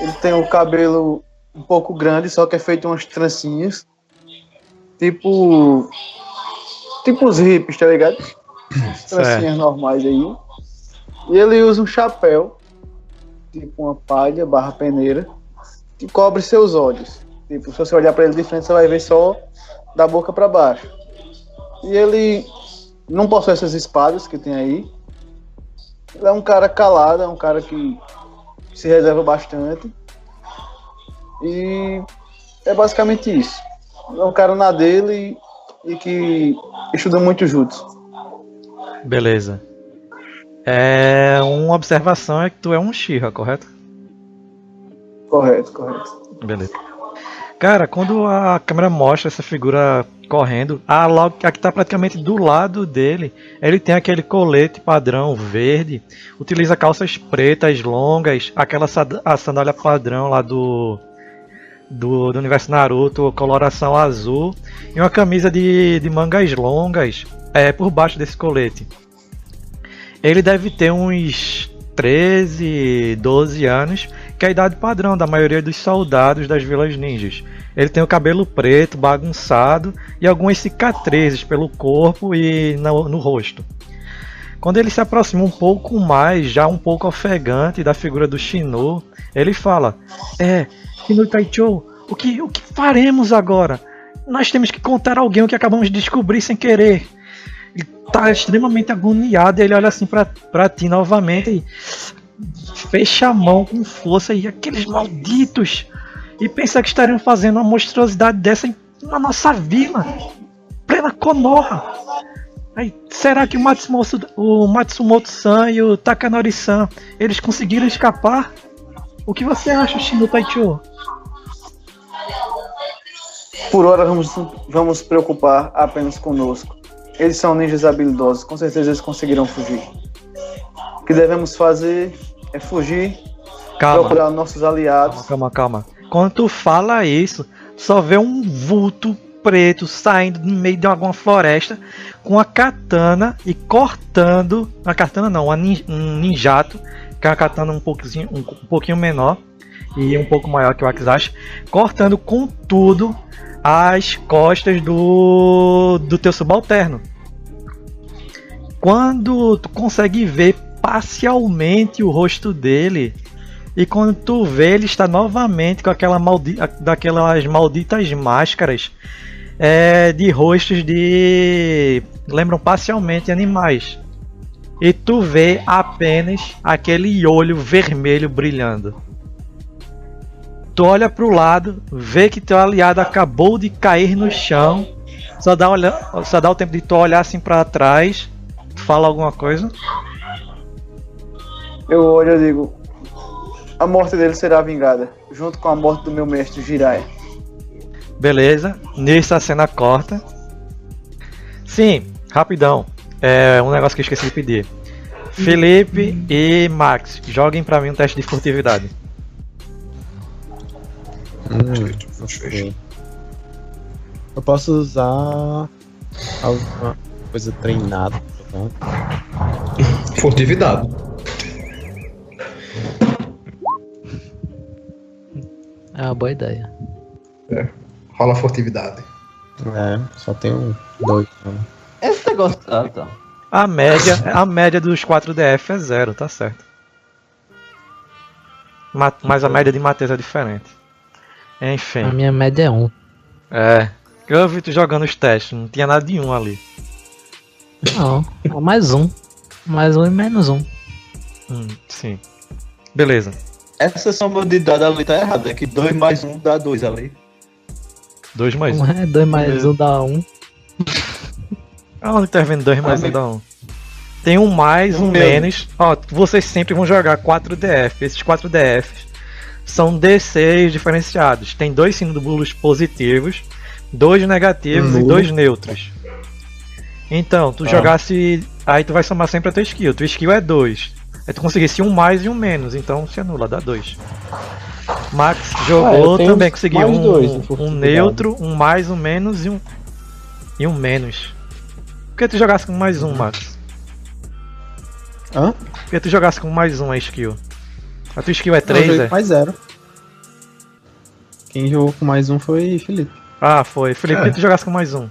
[SPEAKER 5] Ele tem o cabelo um pouco grande, só que é feito umas trancinhas. Tipo. Tipo os hips, tá ligado? As trancinhas normais aí. E ele usa um chapéu, tipo uma palha barra peneira, que cobre seus olhos. Tipo, se você olhar pra ele de frente, você vai ver só da boca pra baixo. E ele não possui essas espadas que tem aí. Ele é um cara calado, é um cara que se reserva bastante. E é basicamente isso. É um cara na dele e, e que estuda muito jutsu.
[SPEAKER 3] Beleza. É, uma observação é que tu é um Shira, correto?
[SPEAKER 5] Correto, correto.
[SPEAKER 3] Beleza. Cara, quando a câmera mostra essa figura correndo, a logo a que tá praticamente do lado dele, ele tem aquele colete padrão verde, utiliza calças pretas longas, aquela a sandália padrão lá do do, do universo Naruto, coloração azul e uma camisa de, de mangas longas é, por baixo desse colete. Ele deve ter uns 13, 12 anos, que é a idade padrão da maioria dos soldados das vilas ninjas. Ele tem o cabelo preto, bagunçado e algumas cicatrizes pelo corpo e no, no rosto. Quando ele se aproxima um pouco mais, já um pouco ofegante da figura do Shino, ele fala: É, Shino Taichou, o que, o que faremos agora? Nós temos que contar a alguém o que acabamos de descobrir sem querer. Ele tá extremamente agoniado, ele olha assim pra ti novamente e fecha a mão com força e aqueles malditos e pensa que estariam fazendo uma monstruosidade dessa na nossa vila, plena Konoha. Aí, será que o Matsumoto, o Matsumoto-san e o Takanori-san eles conseguiram escapar? O que você acha, Shino Taicho?
[SPEAKER 5] Por hora vamos vamos preocupar apenas conosco. Eles são ninjas habilidosos, com certeza eles conseguirão fugir. O que devemos fazer é fugir,
[SPEAKER 3] Calma,
[SPEAKER 5] procurar nossos aliados.
[SPEAKER 3] calma, calma. Quando tu fala isso, só vê um vulto preto saindo no meio de alguma floresta com a katana e cortando. A katana não, uma nin- um ninjato, que katana um pouquinho, um, um pouquinho menor e um pouco maior que o Akizashi, cortando com tudo as costas do, do teu subalterno. Quando tu consegue ver parcialmente o rosto dele, e quando tu vê, ele está novamente com aquela maldi daquelas malditas máscaras é, de rostos de. lembram parcialmente animais. E tu vê apenas aquele olho vermelho brilhando. Tu olha pro lado, vê que teu aliado acabou de cair no chão. Só dá, olha... Só dá o tempo de tu olhar assim pra trás. Fala alguma coisa.
[SPEAKER 5] Eu olho e digo: a morte dele será vingada, junto com a morte do meu mestre Jiraiya.
[SPEAKER 3] Beleza, nisso a cena corta. Sim, rapidão. É um negócio que eu esqueci de pedir. Felipe e Max, joguem pra mim um teste de furtividade.
[SPEAKER 6] Hum. Eu posso usar alguma coisa treinada. tá?
[SPEAKER 1] Furtividade.
[SPEAKER 4] É uma boa ideia.
[SPEAKER 1] Rola furtividade.
[SPEAKER 6] É, só tenho dois. né?
[SPEAKER 2] Esse negócio. Ah, tá.
[SPEAKER 3] A média, a média dos 4DF é zero, tá certo. Ma- Mas a média de Matheus é diferente.
[SPEAKER 4] A
[SPEAKER 3] Enfim,
[SPEAKER 4] minha média é 1.
[SPEAKER 3] é. Eu vi tu jogando os testes, não tinha nada de um ali.
[SPEAKER 4] Não, mais um. Mais um e menos um.
[SPEAKER 3] Hum, sim. Beleza.
[SPEAKER 2] Essa soma de dado ali tá errada. É que 2 mais 1 um dá 2 ali.
[SPEAKER 3] Dois mais um.
[SPEAKER 4] Um é 2 mais um dá 1.
[SPEAKER 3] Aonde tá vendo dois mais um
[SPEAKER 2] Amigo.
[SPEAKER 3] dá um? Tem um mais, um
[SPEAKER 2] Meu.
[SPEAKER 3] menos. Ó, vocês sempre vão jogar 4DF. Esses 4DFs são D6 diferenciados. Tem dois símbolos positivos, dois negativos e
[SPEAKER 6] Nulo.
[SPEAKER 3] dois neutros. Então, tu
[SPEAKER 2] Ah.
[SPEAKER 3] jogasse. Aí tu vai somar sempre a tua skill. Tua skill é 2. Aí tu conseguisse um mais e um menos, então se anula, dá 2. Max jogou
[SPEAKER 6] Ah, eu tenho
[SPEAKER 3] também, conseguiu um,
[SPEAKER 6] dois
[SPEAKER 3] um neutro, um mais, um menos e um. E um menos. Por que tu jogasse com mais um, Max?
[SPEAKER 6] Hã?
[SPEAKER 3] Por que tu jogasse com mais um a skill? A tua skill é
[SPEAKER 6] Não, eu
[SPEAKER 3] 3,
[SPEAKER 6] joguei
[SPEAKER 3] é?
[SPEAKER 6] mais zero. Quem jogou com mais um foi Felipe.
[SPEAKER 3] Ah, foi. Felipe, por que tu jogasse com mais um?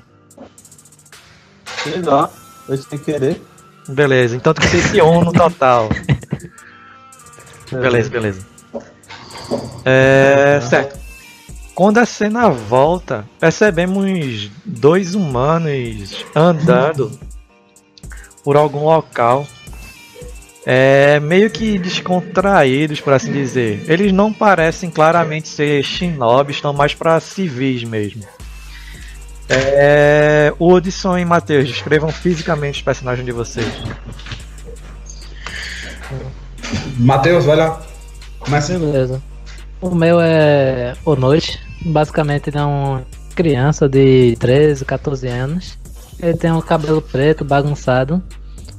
[SPEAKER 2] Sei lá. Eu sem querer.
[SPEAKER 3] Beleza, então tu conseguisse um no total. Beleza, beleza. É, certo. Quando a cena volta, percebemos dois humanos andando por algum local. é, meio que descontraídos, por assim dizer. Eles não parecem claramente ser shinobis, estão mais para civis mesmo. É, Hudson e Matheus, descrevam fisicamente os personagens de vocês.
[SPEAKER 1] Matheus, vai lá. Começa.
[SPEAKER 4] Beleza. O meu é o Noite. Basicamente ele é uma criança de 13, 14 anos. Ele tem o cabelo preto, bagunçado.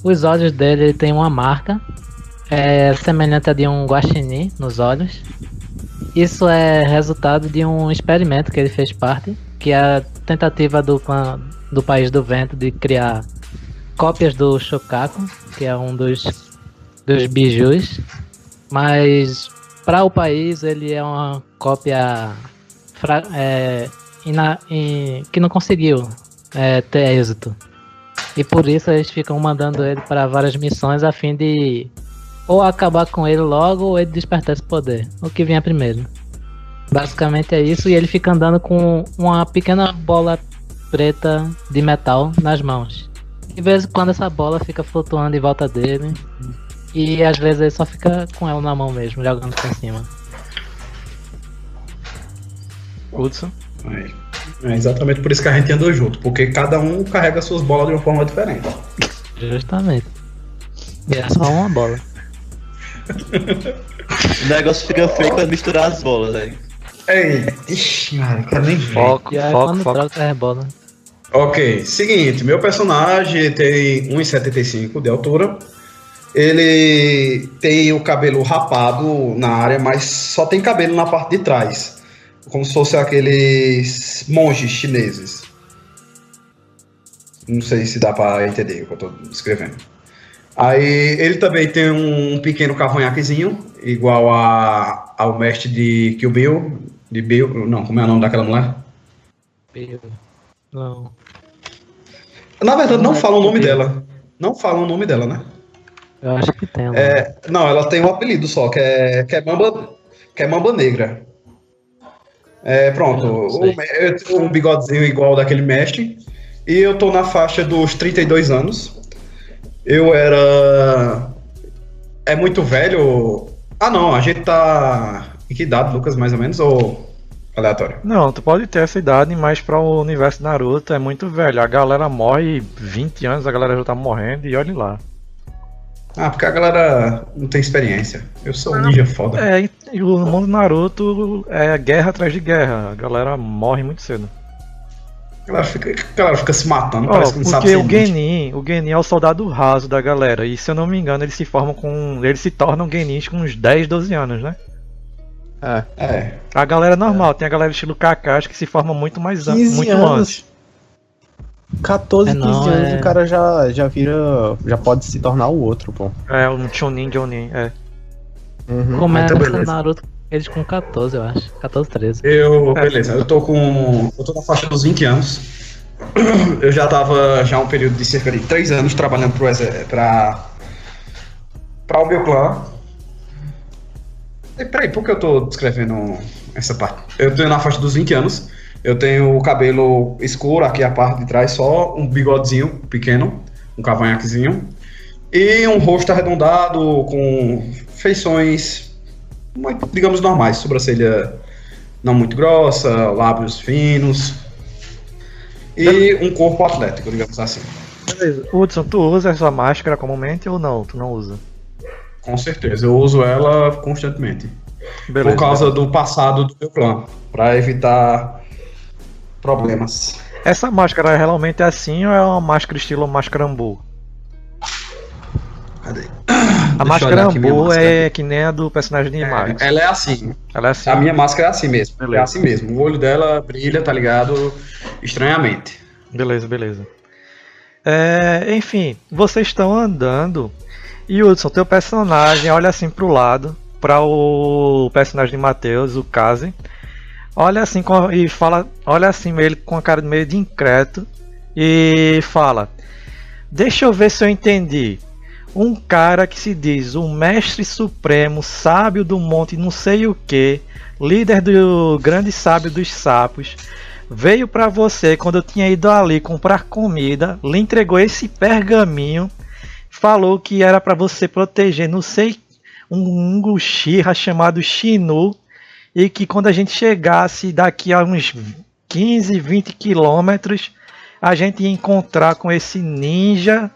[SPEAKER 4] Os olhos dele tem uma marca. É semelhante a de um guaxinim nos olhos. Isso é resultado de um experimento que ele fez parte, que é a tentativa do do País do Vento de criar cópias do Shokaku, que é um dos, dos bijus, mas para o país ele é uma cópia fra- é, ina- que não conseguiu é, ter êxito. E por isso eles ficam mandando ele para várias missões a fim de ou acabar com ele logo ou ele despertar esse poder. O que vinha primeiro. Basicamente é isso, e ele fica andando com uma pequena bola preta de metal nas mãos. De vez em quando essa bola fica flutuando em volta dele. E às vezes ele só fica com ela na mão mesmo, jogando por cima.
[SPEAKER 3] Hudson.
[SPEAKER 1] Aí. É exatamente por isso que a gente andou junto, porque cada um carrega suas bolas de uma forma diferente.
[SPEAKER 4] Justamente. E é só uma bola.
[SPEAKER 2] O negócio fica feio quando misturar as bolas, velho.
[SPEAKER 1] Ei, ixi, mano, quero nem ver.
[SPEAKER 3] Foco,
[SPEAKER 4] E aí
[SPEAKER 3] foco,
[SPEAKER 4] quando
[SPEAKER 3] foco.
[SPEAKER 4] troca as bolas.
[SPEAKER 1] Ok, seguinte, meu personagem tem 1,75 de altura. Ele tem o cabelo rapado na área, mas só tem cabelo na parte de trás. Como se fosse aqueles monges chineses. Não sei se dá pra entender o que eu tô descrevendo. Aí ele também tem um pequeno cavanhaquezinho, igual a, ao mestre de Kill Bill. De Bill. Não, como é o nome daquela mulher?
[SPEAKER 4] Não.
[SPEAKER 1] Na verdade, não
[SPEAKER 4] Não é
[SPEAKER 1] fala o nome
[SPEAKER 4] Bill.
[SPEAKER 1] dela. Não fala o nome dela, né?
[SPEAKER 4] Eu acho que tem. né?
[SPEAKER 1] É, não, ela tem um apelido só, que é, que é, Mamba, que é Mamba Negra. É, pronto, o eu tenho um bigodezinho igual daquele mestre. E eu tô na faixa dos 32 anos. Eu era. É muito velho. Ah, não, a gente tá. Em que idade, Lucas, mais ou menos? Ou aleatório?
[SPEAKER 3] Não, tu pode ter essa idade, mas para o universo Naruto é muito velho. A galera morre 20 anos, a galera já tá morrendo e olhe lá.
[SPEAKER 1] Ah, porque a galera não tem experiência. Eu sou um ninja foda.
[SPEAKER 3] É, e o mundo Naruto é guerra atrás de guerra. A galera morre muito cedo.
[SPEAKER 1] A galera fica, a galera fica se matando,
[SPEAKER 3] Ó,
[SPEAKER 1] parece que não sabe
[SPEAKER 3] porque
[SPEAKER 1] ser
[SPEAKER 3] o. Genin, o Genin é o soldado raso da galera. E se eu não me engano, eles se formam com. Eles se tornam Genins com uns 10, 12 anos, né?
[SPEAKER 6] É,
[SPEAKER 1] É,
[SPEAKER 3] A galera normal, tem a galera estilo Kakashi que se forma muito mais an-
[SPEAKER 6] 15
[SPEAKER 3] muito
[SPEAKER 6] anos.
[SPEAKER 3] antes.
[SPEAKER 6] 14,
[SPEAKER 4] É,
[SPEAKER 6] 15
[SPEAKER 4] não,
[SPEAKER 6] anos
[SPEAKER 4] é-
[SPEAKER 6] o cara já, já vira. Já pode se tornar o outro, pô.
[SPEAKER 3] É, um Chunin Jonin, é.
[SPEAKER 6] Uhum.
[SPEAKER 4] Começa
[SPEAKER 1] então beleza.
[SPEAKER 4] Naruto, eles com 14, eu acho. 14, 13.
[SPEAKER 1] Eu, beleza, eu tô com. Eu tô na faixa dos 20 anos. Eu já tava já um período de cerca de 3 anos trabalhando pro pra. pra o meu clã. E, peraí, por que eu tô descrevendo essa parte? Eu tô na faixa dos 20 anos. Eu tenho o cabelo escuro, aqui a parte de trás, só um bigodezinho pequeno, um cavanhaquezinho. E um rosto arredondado com feições, digamos, normais. Sobrancelha não muito grossa, lábios finos. E um corpo atlético, digamos assim.
[SPEAKER 3] Beleza. Hudson, tu usa essa máscara comumente ou não? Tu não usa?
[SPEAKER 1] Com certeza, eu uso ela constantemente.
[SPEAKER 3] Beleza.
[SPEAKER 1] por causa do passado do meu clã, para evitar problemas.
[SPEAKER 3] Essa máscara é realmente assim ou é uma máscara estilo mascarambu?
[SPEAKER 1] Cadê?
[SPEAKER 3] A máscara Ambu
[SPEAKER 1] máscara.
[SPEAKER 3] é que nem a do personagem de Mario.
[SPEAKER 1] Ela é assim.
[SPEAKER 3] Ela é assim.
[SPEAKER 1] A minha máscara é assim mesmo.
[SPEAKER 3] Beleza.
[SPEAKER 1] É assim mesmo. O olho dela brilha, tá ligado? Estranhamente.
[SPEAKER 3] Beleza, beleza. É, enfim, vocês estão andando e Hudson, teu personagem olha assim pro lado, para o personagem de Matheus, o Kazi. Olha assim com- e fala, olha assim ele com a cara meio de incrédulo e fala: "Deixa eu ver se eu entendi. Um cara que se diz o mestre supremo, sábio do monte, não sei o que, líder do grande sábio dos sapos, veio pra você quando eu tinha ido ali comprar comida, lhe entregou esse pergaminho, falou que era para você proteger, não sei, um Ungushira chamado Shinu e que quando a gente chegasse daqui a uns 15, 20 quilômetros, a gente ia encontrar com esse ninja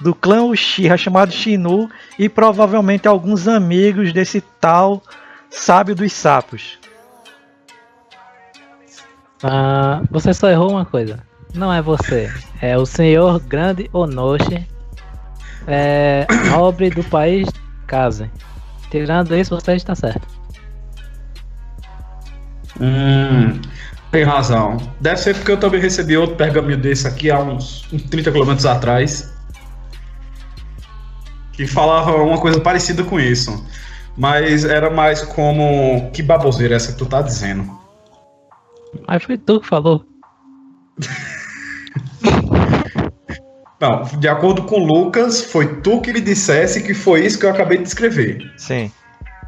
[SPEAKER 3] do clã Uchiha chamado Shinu e provavelmente alguns amigos desse tal sábio dos sapos.
[SPEAKER 4] Ah, você só errou uma coisa. Não é você. É o senhor Grande Onoshi. É nobre do país Kazen. Tirando isso, você está certo.
[SPEAKER 1] Hum, tem razão. Deve ser porque eu também recebi outro pergaminho desse aqui há uns, uns 30 quilômetros atrás. Que falava uma coisa parecida com isso. Mas era mais como. Que baboseira essa que tu tá dizendo?
[SPEAKER 4] Mas foi tu que falou.
[SPEAKER 1] Não, de acordo com o Lucas, foi tu que lhe dissesse que foi isso que eu acabei de descrever.
[SPEAKER 3] Sim.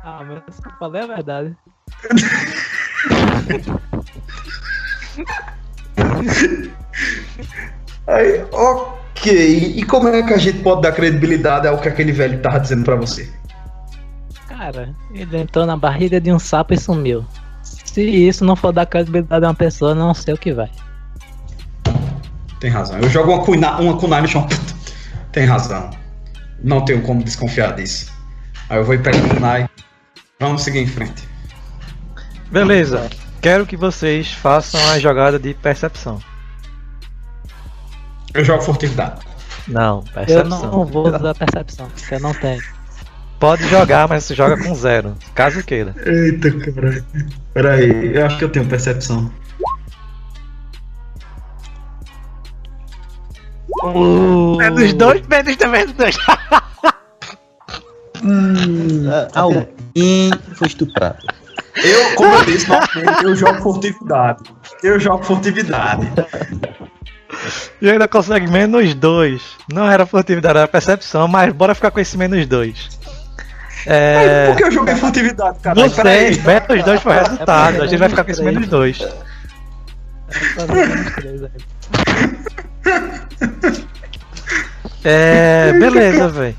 [SPEAKER 4] Ah, mas eu falei a verdade.
[SPEAKER 1] Aí, ok. E como é que a gente pode dar credibilidade ao que aquele velho tava dizendo pra você?
[SPEAKER 4] Cara, ele entrou na barriga de um sapo e sumiu. Se isso não for dar credibilidade a uma pessoa, não sei o que vai.
[SPEAKER 1] Tem razão. Eu jogo uma kunai, uma kunai no chão. Tem razão. Não tenho como desconfiar disso. Aí eu vou ir pegar a kunai. Vamos seguir em frente.
[SPEAKER 3] Beleza. Quero que vocês façam a jogada de percepção.
[SPEAKER 1] Eu jogo furtividade.
[SPEAKER 3] Não,
[SPEAKER 4] Eu
[SPEAKER 3] percepção.
[SPEAKER 4] não vou usar percepção, porque eu não tenho.
[SPEAKER 3] Pode jogar, mas você joga com zero, caso queira.
[SPEAKER 1] Eita, caralho. Peraí, eu acho que eu tenho percepção.
[SPEAKER 3] Menos dois, menos dois, menos dois.
[SPEAKER 2] Ah, Alguém foi estuprado.
[SPEAKER 1] Eu, como eu disse, eu jogo furtividade. Eu jogo furtividade.
[SPEAKER 3] E ainda consegue menos dois. Não era furtividade, era percepção, mas bora ficar com esse menos dois. É.
[SPEAKER 1] Por que eu joguei furtividade, cara?
[SPEAKER 3] Não sei, menos dois foi o resultado. A gente vai ficar com esse menos dois. É. Beleza, velho.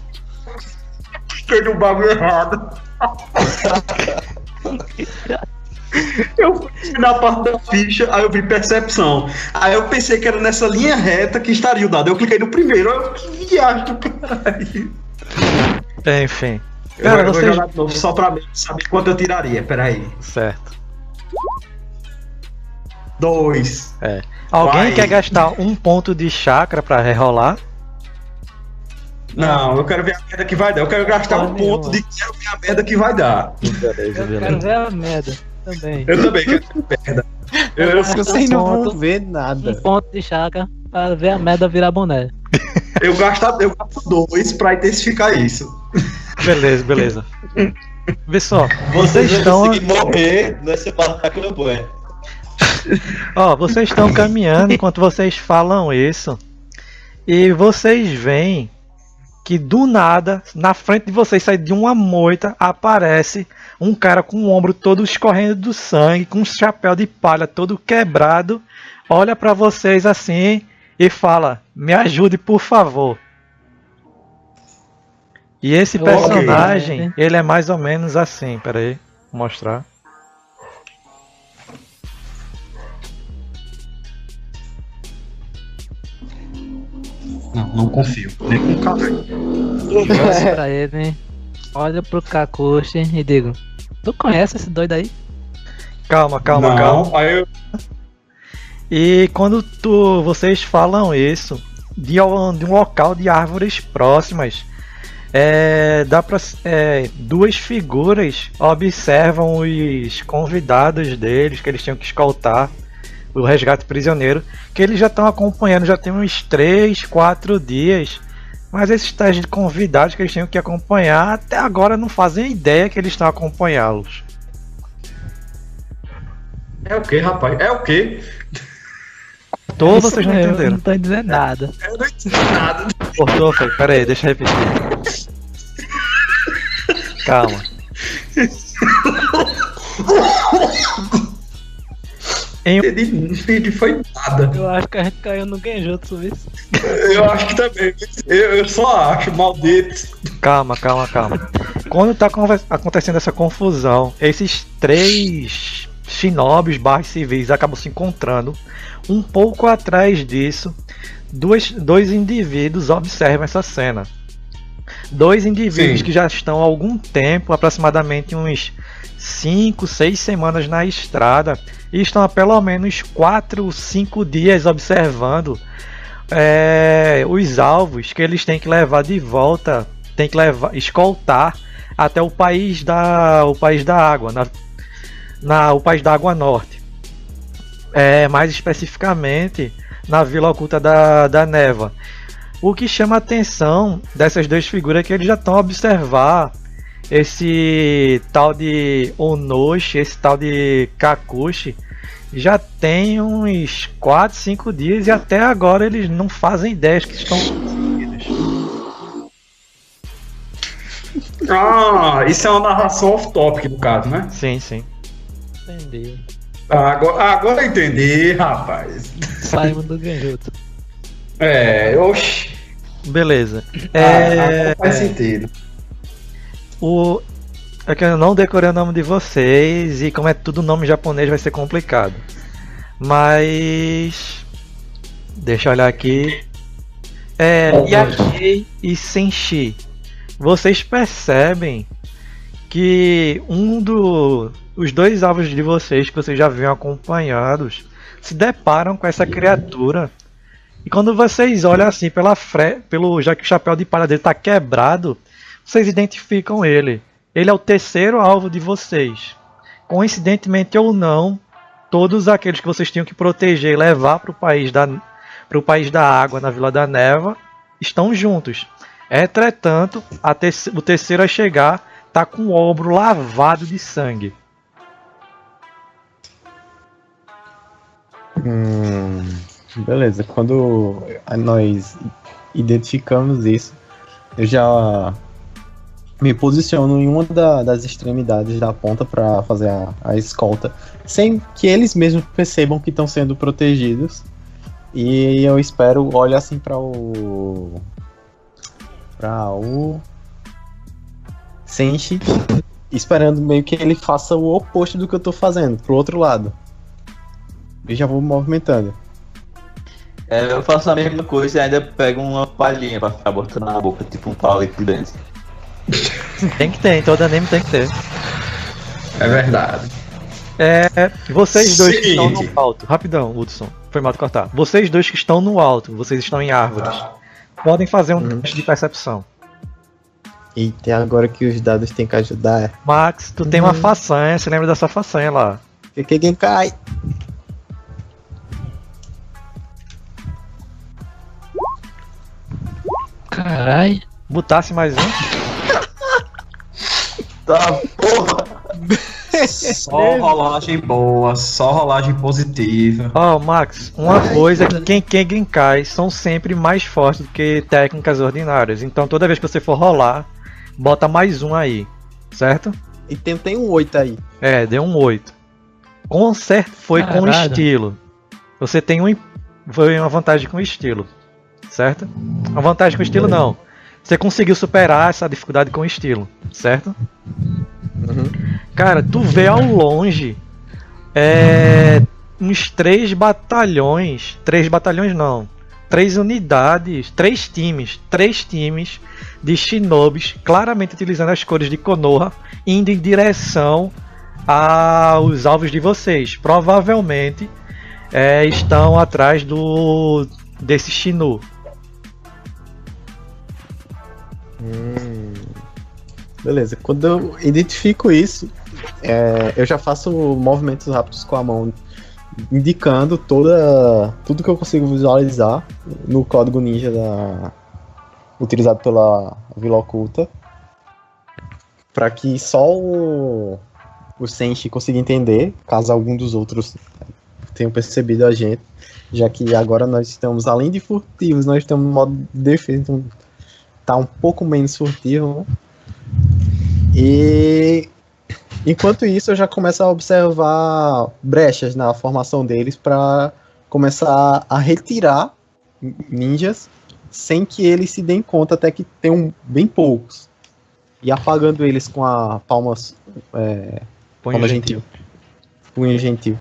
[SPEAKER 1] Fiquei no bagulho errado. Eu fui na parte da ficha, aí eu vi percepção. Aí eu pensei que era nessa linha reta que estaria o dado. Eu cliquei no primeiro. Eu, que viagem do caralho.
[SPEAKER 3] Enfim.
[SPEAKER 1] Eu
[SPEAKER 3] Cara,
[SPEAKER 1] vou- vou
[SPEAKER 3] vocês.
[SPEAKER 1] jogar de novo só pra mim saber quanto eu tiraria. Peraí.
[SPEAKER 3] Certo.
[SPEAKER 1] Dois.
[SPEAKER 3] É. Alguém
[SPEAKER 1] Vai.
[SPEAKER 3] quer gastar um ponto de chakra pra rerolar?
[SPEAKER 1] Não, eu quero ver a merda que vai dar. Eu quero gastar um
[SPEAKER 4] Porra
[SPEAKER 1] ponto de quero ver a merda que vai dar.
[SPEAKER 2] Beleza,
[SPEAKER 4] Eu quero ver a merda também.
[SPEAKER 1] Eu também quero ver merda. Eu, eu,
[SPEAKER 6] Vocês não vão
[SPEAKER 4] Ponto.
[SPEAKER 6] ver
[SPEAKER 4] Um
[SPEAKER 6] nada.
[SPEAKER 4] ponto de chaca pra ver a merda virar boné.
[SPEAKER 1] eu gasto, eu gasto dois pra intensificar isso.
[SPEAKER 3] Beleza, beleza. Vê só,
[SPEAKER 2] Vocês
[SPEAKER 3] vocês estão,
[SPEAKER 2] morrer nessa campanha.
[SPEAKER 3] ó, vocês estão caminhando enquanto vocês falam isso. E vocês veem que do nada, na frente de vocês, sai de uma moita, aparece um cara com o ombro todo escorrendo do sangue, com um chapéu de palha todo quebrado, olha pra vocês assim e fala: "Me ajude, por favor". E esse personagem, ele é mais ou menos assim, peraí, vou mostrar.
[SPEAKER 1] Não, não confio. Nem com caralho.
[SPEAKER 4] Olha pra ele, olha pro Kakushi e digo: Tu conhece esse doido aí?
[SPEAKER 3] Calma, calma,
[SPEAKER 1] não,
[SPEAKER 3] calma.
[SPEAKER 1] Aí eu,
[SPEAKER 3] E quando tu, vocês falam isso de, um- de um local de árvores próximas, é, dá pra, é, duas figuras observam os convidados deles que eles tinham que escoltar o resgate prisioneiro, que eles já estão acompanhando já tem uns 3, 4 dias. Mas esses tais de convidados que eles tinham que acompanhar até agora não fazem ideia que eles estão a acompanhá-los.
[SPEAKER 1] é o que, rapaz? É o que?
[SPEAKER 3] Todos vocês não
[SPEAKER 4] Eu
[SPEAKER 3] entenderam.
[SPEAKER 4] Não tô dizendo nada.
[SPEAKER 1] Eu não entendi nada.
[SPEAKER 3] Cortou, foi. Pera aí, deixa eu repetir. Calma. Em-
[SPEAKER 1] Não entendi, foi nada.
[SPEAKER 4] Eu acho que a gente caiu no Genjutsu, viu?
[SPEAKER 1] Eu acho que também. Eu, eu só acho, malditos.
[SPEAKER 3] Calma, calma, calma. Quando tá acontecendo essa confusão, esses três shinobis barra civis acabam se encontrando. Um pouco atrás disso, dois, dois indivíduos observam essa cena. Dois indivíduos
[SPEAKER 1] Sim.
[SPEAKER 3] que já estão há algum tempo, aproximadamente uns 5, 6 semanas na estrada, e estão há pelo menos 4, 5 dias observando é, os alvos que eles têm que levar de volta, tem que levar, escoltar até o país da, o país da água, na, na- o país da água norte. É, mais especificamente na Vila Oculta da, da Neva. O que chama a atenção dessas duas figuras é que eles já estão a observar esse tal de Onoshi, esse tal de Kakushi, já tem uns 4, 5 dias e até agora eles não fazem ideia que estão conseguidos.
[SPEAKER 1] Ah, isso é uma narração off-topic no caso, né?
[SPEAKER 3] Sim, sim.
[SPEAKER 4] Entendi.
[SPEAKER 1] Ah, agora, agora eu entendi, rapaz.
[SPEAKER 4] Saímos do Genjutsu.
[SPEAKER 1] É, oxi.
[SPEAKER 3] Beleza.
[SPEAKER 1] Ah,
[SPEAKER 3] É,
[SPEAKER 1] faz sentido.
[SPEAKER 3] o, é que eu não decorei o nome de vocês e como é tudo nome japonês vai ser complicado. Mas. Deixa eu olhar aqui. É. Yakei e Senshi. Vocês percebem que um do. Os dois alvos de vocês que vocês já vinham acompanhados se deparam com essa criatura. E quando vocês olham assim pela fre... pelo já que o chapéu de palha dele está quebrado, vocês identificam ele. Ele é o terceiro alvo de vocês. Coincidentemente ou não, todos aqueles que vocês tinham que proteger e levar para o país da para o país da água na Vila da Neva estão juntos. Entretanto, o terceiro a chegar está com o ombro lavado de sangue.
[SPEAKER 6] Hum, beleza, quando nós identificamos isso, eu já me posiciono em uma da- das extremidades da ponta para fazer a, a escolta, sem que eles mesmos percebam que estão sendo protegidos. E eu espero, olho assim para o. para o. Senshi, esperando meio que ele faça o oposto do que eu tô fazendo, pro outro lado. E já vou movimentando.
[SPEAKER 2] É, eu faço a mesma coisa e ainda pego uma palhinha pra ficar botando na boca, tipo um palito de dentro.
[SPEAKER 3] Tem que ter, em todo anime tem que ter.
[SPEAKER 1] É verdade.
[SPEAKER 3] É, vocês dois que estão no alto, rapidão, Hudson, foi mal de cortar. Vocês dois que estão no alto, vocês estão em árvores, podem fazer um
[SPEAKER 6] Uhum.
[SPEAKER 3] teste de percepção.
[SPEAKER 6] E até agora que os dados têm que ajudar. é,
[SPEAKER 3] Max, tu tem uma façanha, você lembra dessa façanha lá?
[SPEAKER 6] Que que quem cai?
[SPEAKER 4] Carai.
[SPEAKER 3] Botasse mais um?
[SPEAKER 2] Tá, porra!
[SPEAKER 1] Só rolagem boa, só rolagem positiva.
[SPEAKER 3] Ó, Max, uma coisa é que quem quem cai são sempre mais fortes do que técnicas ordinárias. Então toda vez que você for rolar, bota mais um aí, certo?
[SPEAKER 6] E tem, tem um 8 aí.
[SPEAKER 3] É, deu um 8. Com certo, foi com
[SPEAKER 4] Caralho.
[SPEAKER 3] estilo. Você tem um, foi uma vantagem com estilo, certo? Uma vantagem com estilo não. Você conseguiu superar essa dificuldade com estilo, certo? Cara, tu vê ao longe é, uns três batalhões, três batalhões não, três unidades, três times, três times de shinobis, claramente utilizando as cores de Konoha, indo em direção aos alvos de vocês. Provavelmente é, estão atrás do desse Shinu.
[SPEAKER 6] Hum. Beleza, quando eu identifico isso, é, eu já faço movimentos rápidos com a mão, indicando toda tudo que eu consigo visualizar no código ninja da, utilizado pela Vila Oculta, para que só o, o Senshi consiga entender, caso algum dos outros tenham percebido a gente, já que agora nós estamos, além de furtivos, nós estamos no modo de defesa, então tá um pouco menos furtivo, né? E Enquanto isso, eu já começo a observar brechas na formação deles para começar a retirar ninjas sem que eles se deem conta até que tem um, bem poucos. E apagando eles com a palma, é,
[SPEAKER 3] Põe
[SPEAKER 6] palma
[SPEAKER 3] o
[SPEAKER 6] gentil. Punho gentil.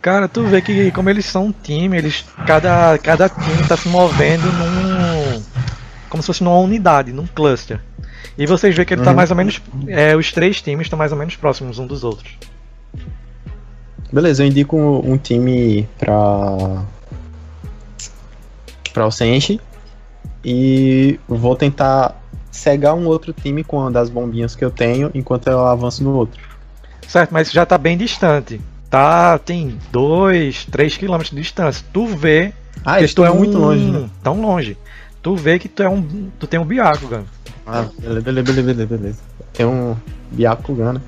[SPEAKER 3] Cara, tu vê que como eles são um time, eles cada cada time tá se movendo num como se fosse numa unidade, num cluster. E vocês vê que ele tá
[SPEAKER 6] Uhum.
[SPEAKER 3] mais ou menos é, os três times estão mais ou menos próximos um dos outros.
[SPEAKER 6] Beleza, eu indico um time pra. pra o Senshi. E vou tentar cegar um outro time com uma das bombinhas que eu tenho enquanto eu avanço no outro.
[SPEAKER 3] Certo, mas já tá bem distante. Tá, tem 2, 3 quilômetros de distância. Tu vê
[SPEAKER 6] Ah, eles
[SPEAKER 3] é
[SPEAKER 6] estão
[SPEAKER 3] um
[SPEAKER 6] muito longe, né?
[SPEAKER 3] tão longe. Tu vê que tu é um tu tem um Byakugan.
[SPEAKER 6] Ah, beleza, beleza, beleza, beleza, beleza. Tem um Byakugan, né?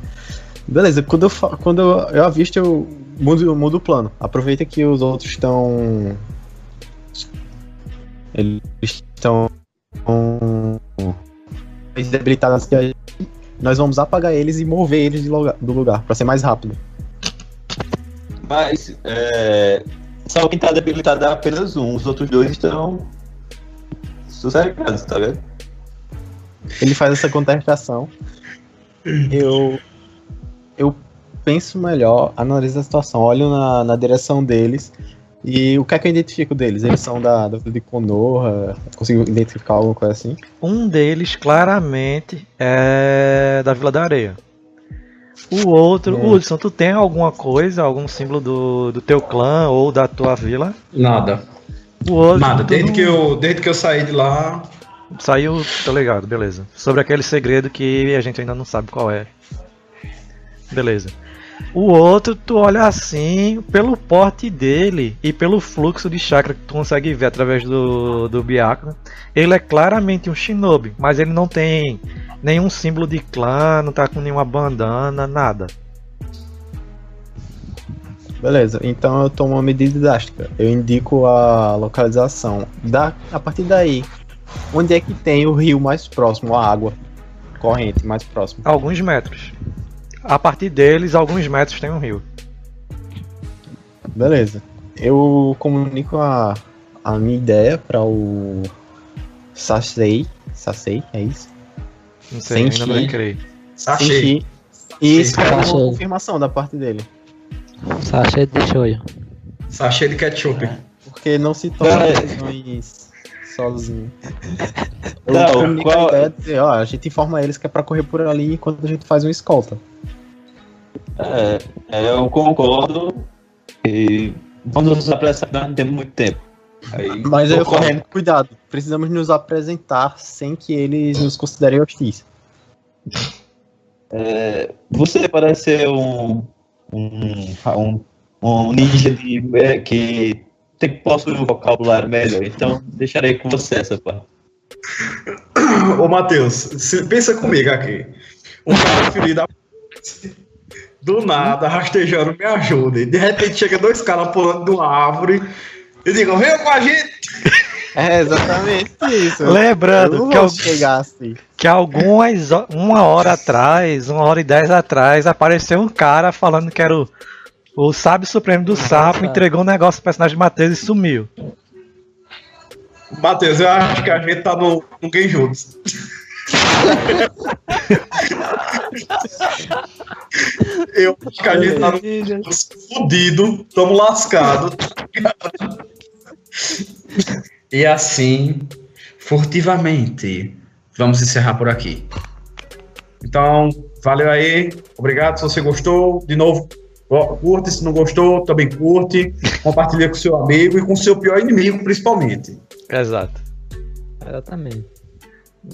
[SPEAKER 6] Beleza, quando eu, quando eu, eu avisto, eu mudo, eu mudo o plano. Aproveita que os outros estão. Eles estão. mais debilitados que a gente. Nós vamos apagar eles e mover eles de lugar, do lugar, pra ser mais rápido.
[SPEAKER 2] Mas é, só quem tá debilitado é apenas um, os outros dois estão sossegados, tá vendo?
[SPEAKER 6] Ele faz essa contestação. Eu. Eu penso melhor, analiso a situação, olho na, na direção deles. E o que é que eu identifico deles? Eles são da, da de Konoha? Consigo identificar alguma coisa assim?
[SPEAKER 3] Um deles claramente é da Vila da Areia. O outro,
[SPEAKER 6] Hum.
[SPEAKER 3] Hudson, tu tem alguma coisa, algum símbolo do, do teu clã ou da tua vila?
[SPEAKER 1] Nada.
[SPEAKER 3] O outro
[SPEAKER 1] Nada.
[SPEAKER 3] tu
[SPEAKER 1] Desde que, eu, desde que eu saí de lá,
[SPEAKER 3] Saiu, tô ligado, beleza. Sobre aquele segredo que a gente ainda não sabe qual é. Beleza. O outro, tu olha assim, pelo porte dele e pelo fluxo de chakra que tu consegue ver através do, do Byakugan, ele é claramente um shinobi, mas ele não tem nenhum símbolo de clã, não tá com nenhuma bandana, nada.
[SPEAKER 6] Beleza, então eu tomo uma medida drástica. Eu indico a localização. Da, a partir daí, onde é que tem o rio mais próximo, a água corrente mais próximo?
[SPEAKER 3] Alguns metros. A partir deles, alguns metros tem um rio.
[SPEAKER 6] Beleza. Eu comunico a, a minha ideia para o Sasei. Sasei, é isso?
[SPEAKER 3] Não sei, ainda não
[SPEAKER 1] achei.
[SPEAKER 6] Senti. E espero uma confirmação da parte dele.
[SPEAKER 4] Sachê de shoyu.
[SPEAKER 1] Sachê de ketchup.
[SPEAKER 6] Porque não se toma decisões sozinho.
[SPEAKER 2] Não, qual-
[SPEAKER 6] a dizer, ó, a gente informa eles que é pra correr por ali enquanto a gente faz uma escolta.
[SPEAKER 2] É, é, eu concordo e vamos nos apressar, nós não temos muito tempo. Aí,
[SPEAKER 6] Mas eu
[SPEAKER 2] correndo.
[SPEAKER 6] cuidado, precisamos nos apresentar sem que eles nos considerem hostis.
[SPEAKER 2] É, você parece ser um, um, um, um ninja de, é, que tem que possui um vocabulário melhor, então deixarei com você essa parte.
[SPEAKER 1] Ô, Matheus, se- pensa comigo aqui. Um cara p- do nada, rastejando, me ajuda. E de repente chega dois caras pulando de uma árvore e digam, vem com a gente!
[SPEAKER 6] É exatamente isso.
[SPEAKER 3] Lembrando que
[SPEAKER 6] vou
[SPEAKER 3] eu-
[SPEAKER 6] chegar assim.
[SPEAKER 3] Que algumas uma hora atrás, uma hora e dez atrás, apareceu um cara falando que era o, o sábio supremo do sapo, entregou um negócio pro personagem de Matheus e sumiu.
[SPEAKER 1] Matheus, eu acho que a gente tá no, no Game Juntos. eu acho que a gente tá no fudido, tamo lascado. e assim, furtivamente, vamos encerrar por aqui. Então, valeu aí, obrigado se você gostou. De novo, curte, se não gostou, também curte. Compartilha com seu amigo e com seu pior inimigo, principalmente.
[SPEAKER 3] Exato.
[SPEAKER 4] Exatamente.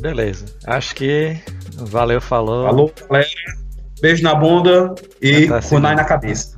[SPEAKER 3] Beleza. Acho que valeu, falou.
[SPEAKER 1] Falou, galera. Beijo na bunda e kunai
[SPEAKER 3] mesmo.
[SPEAKER 1] na cabeça.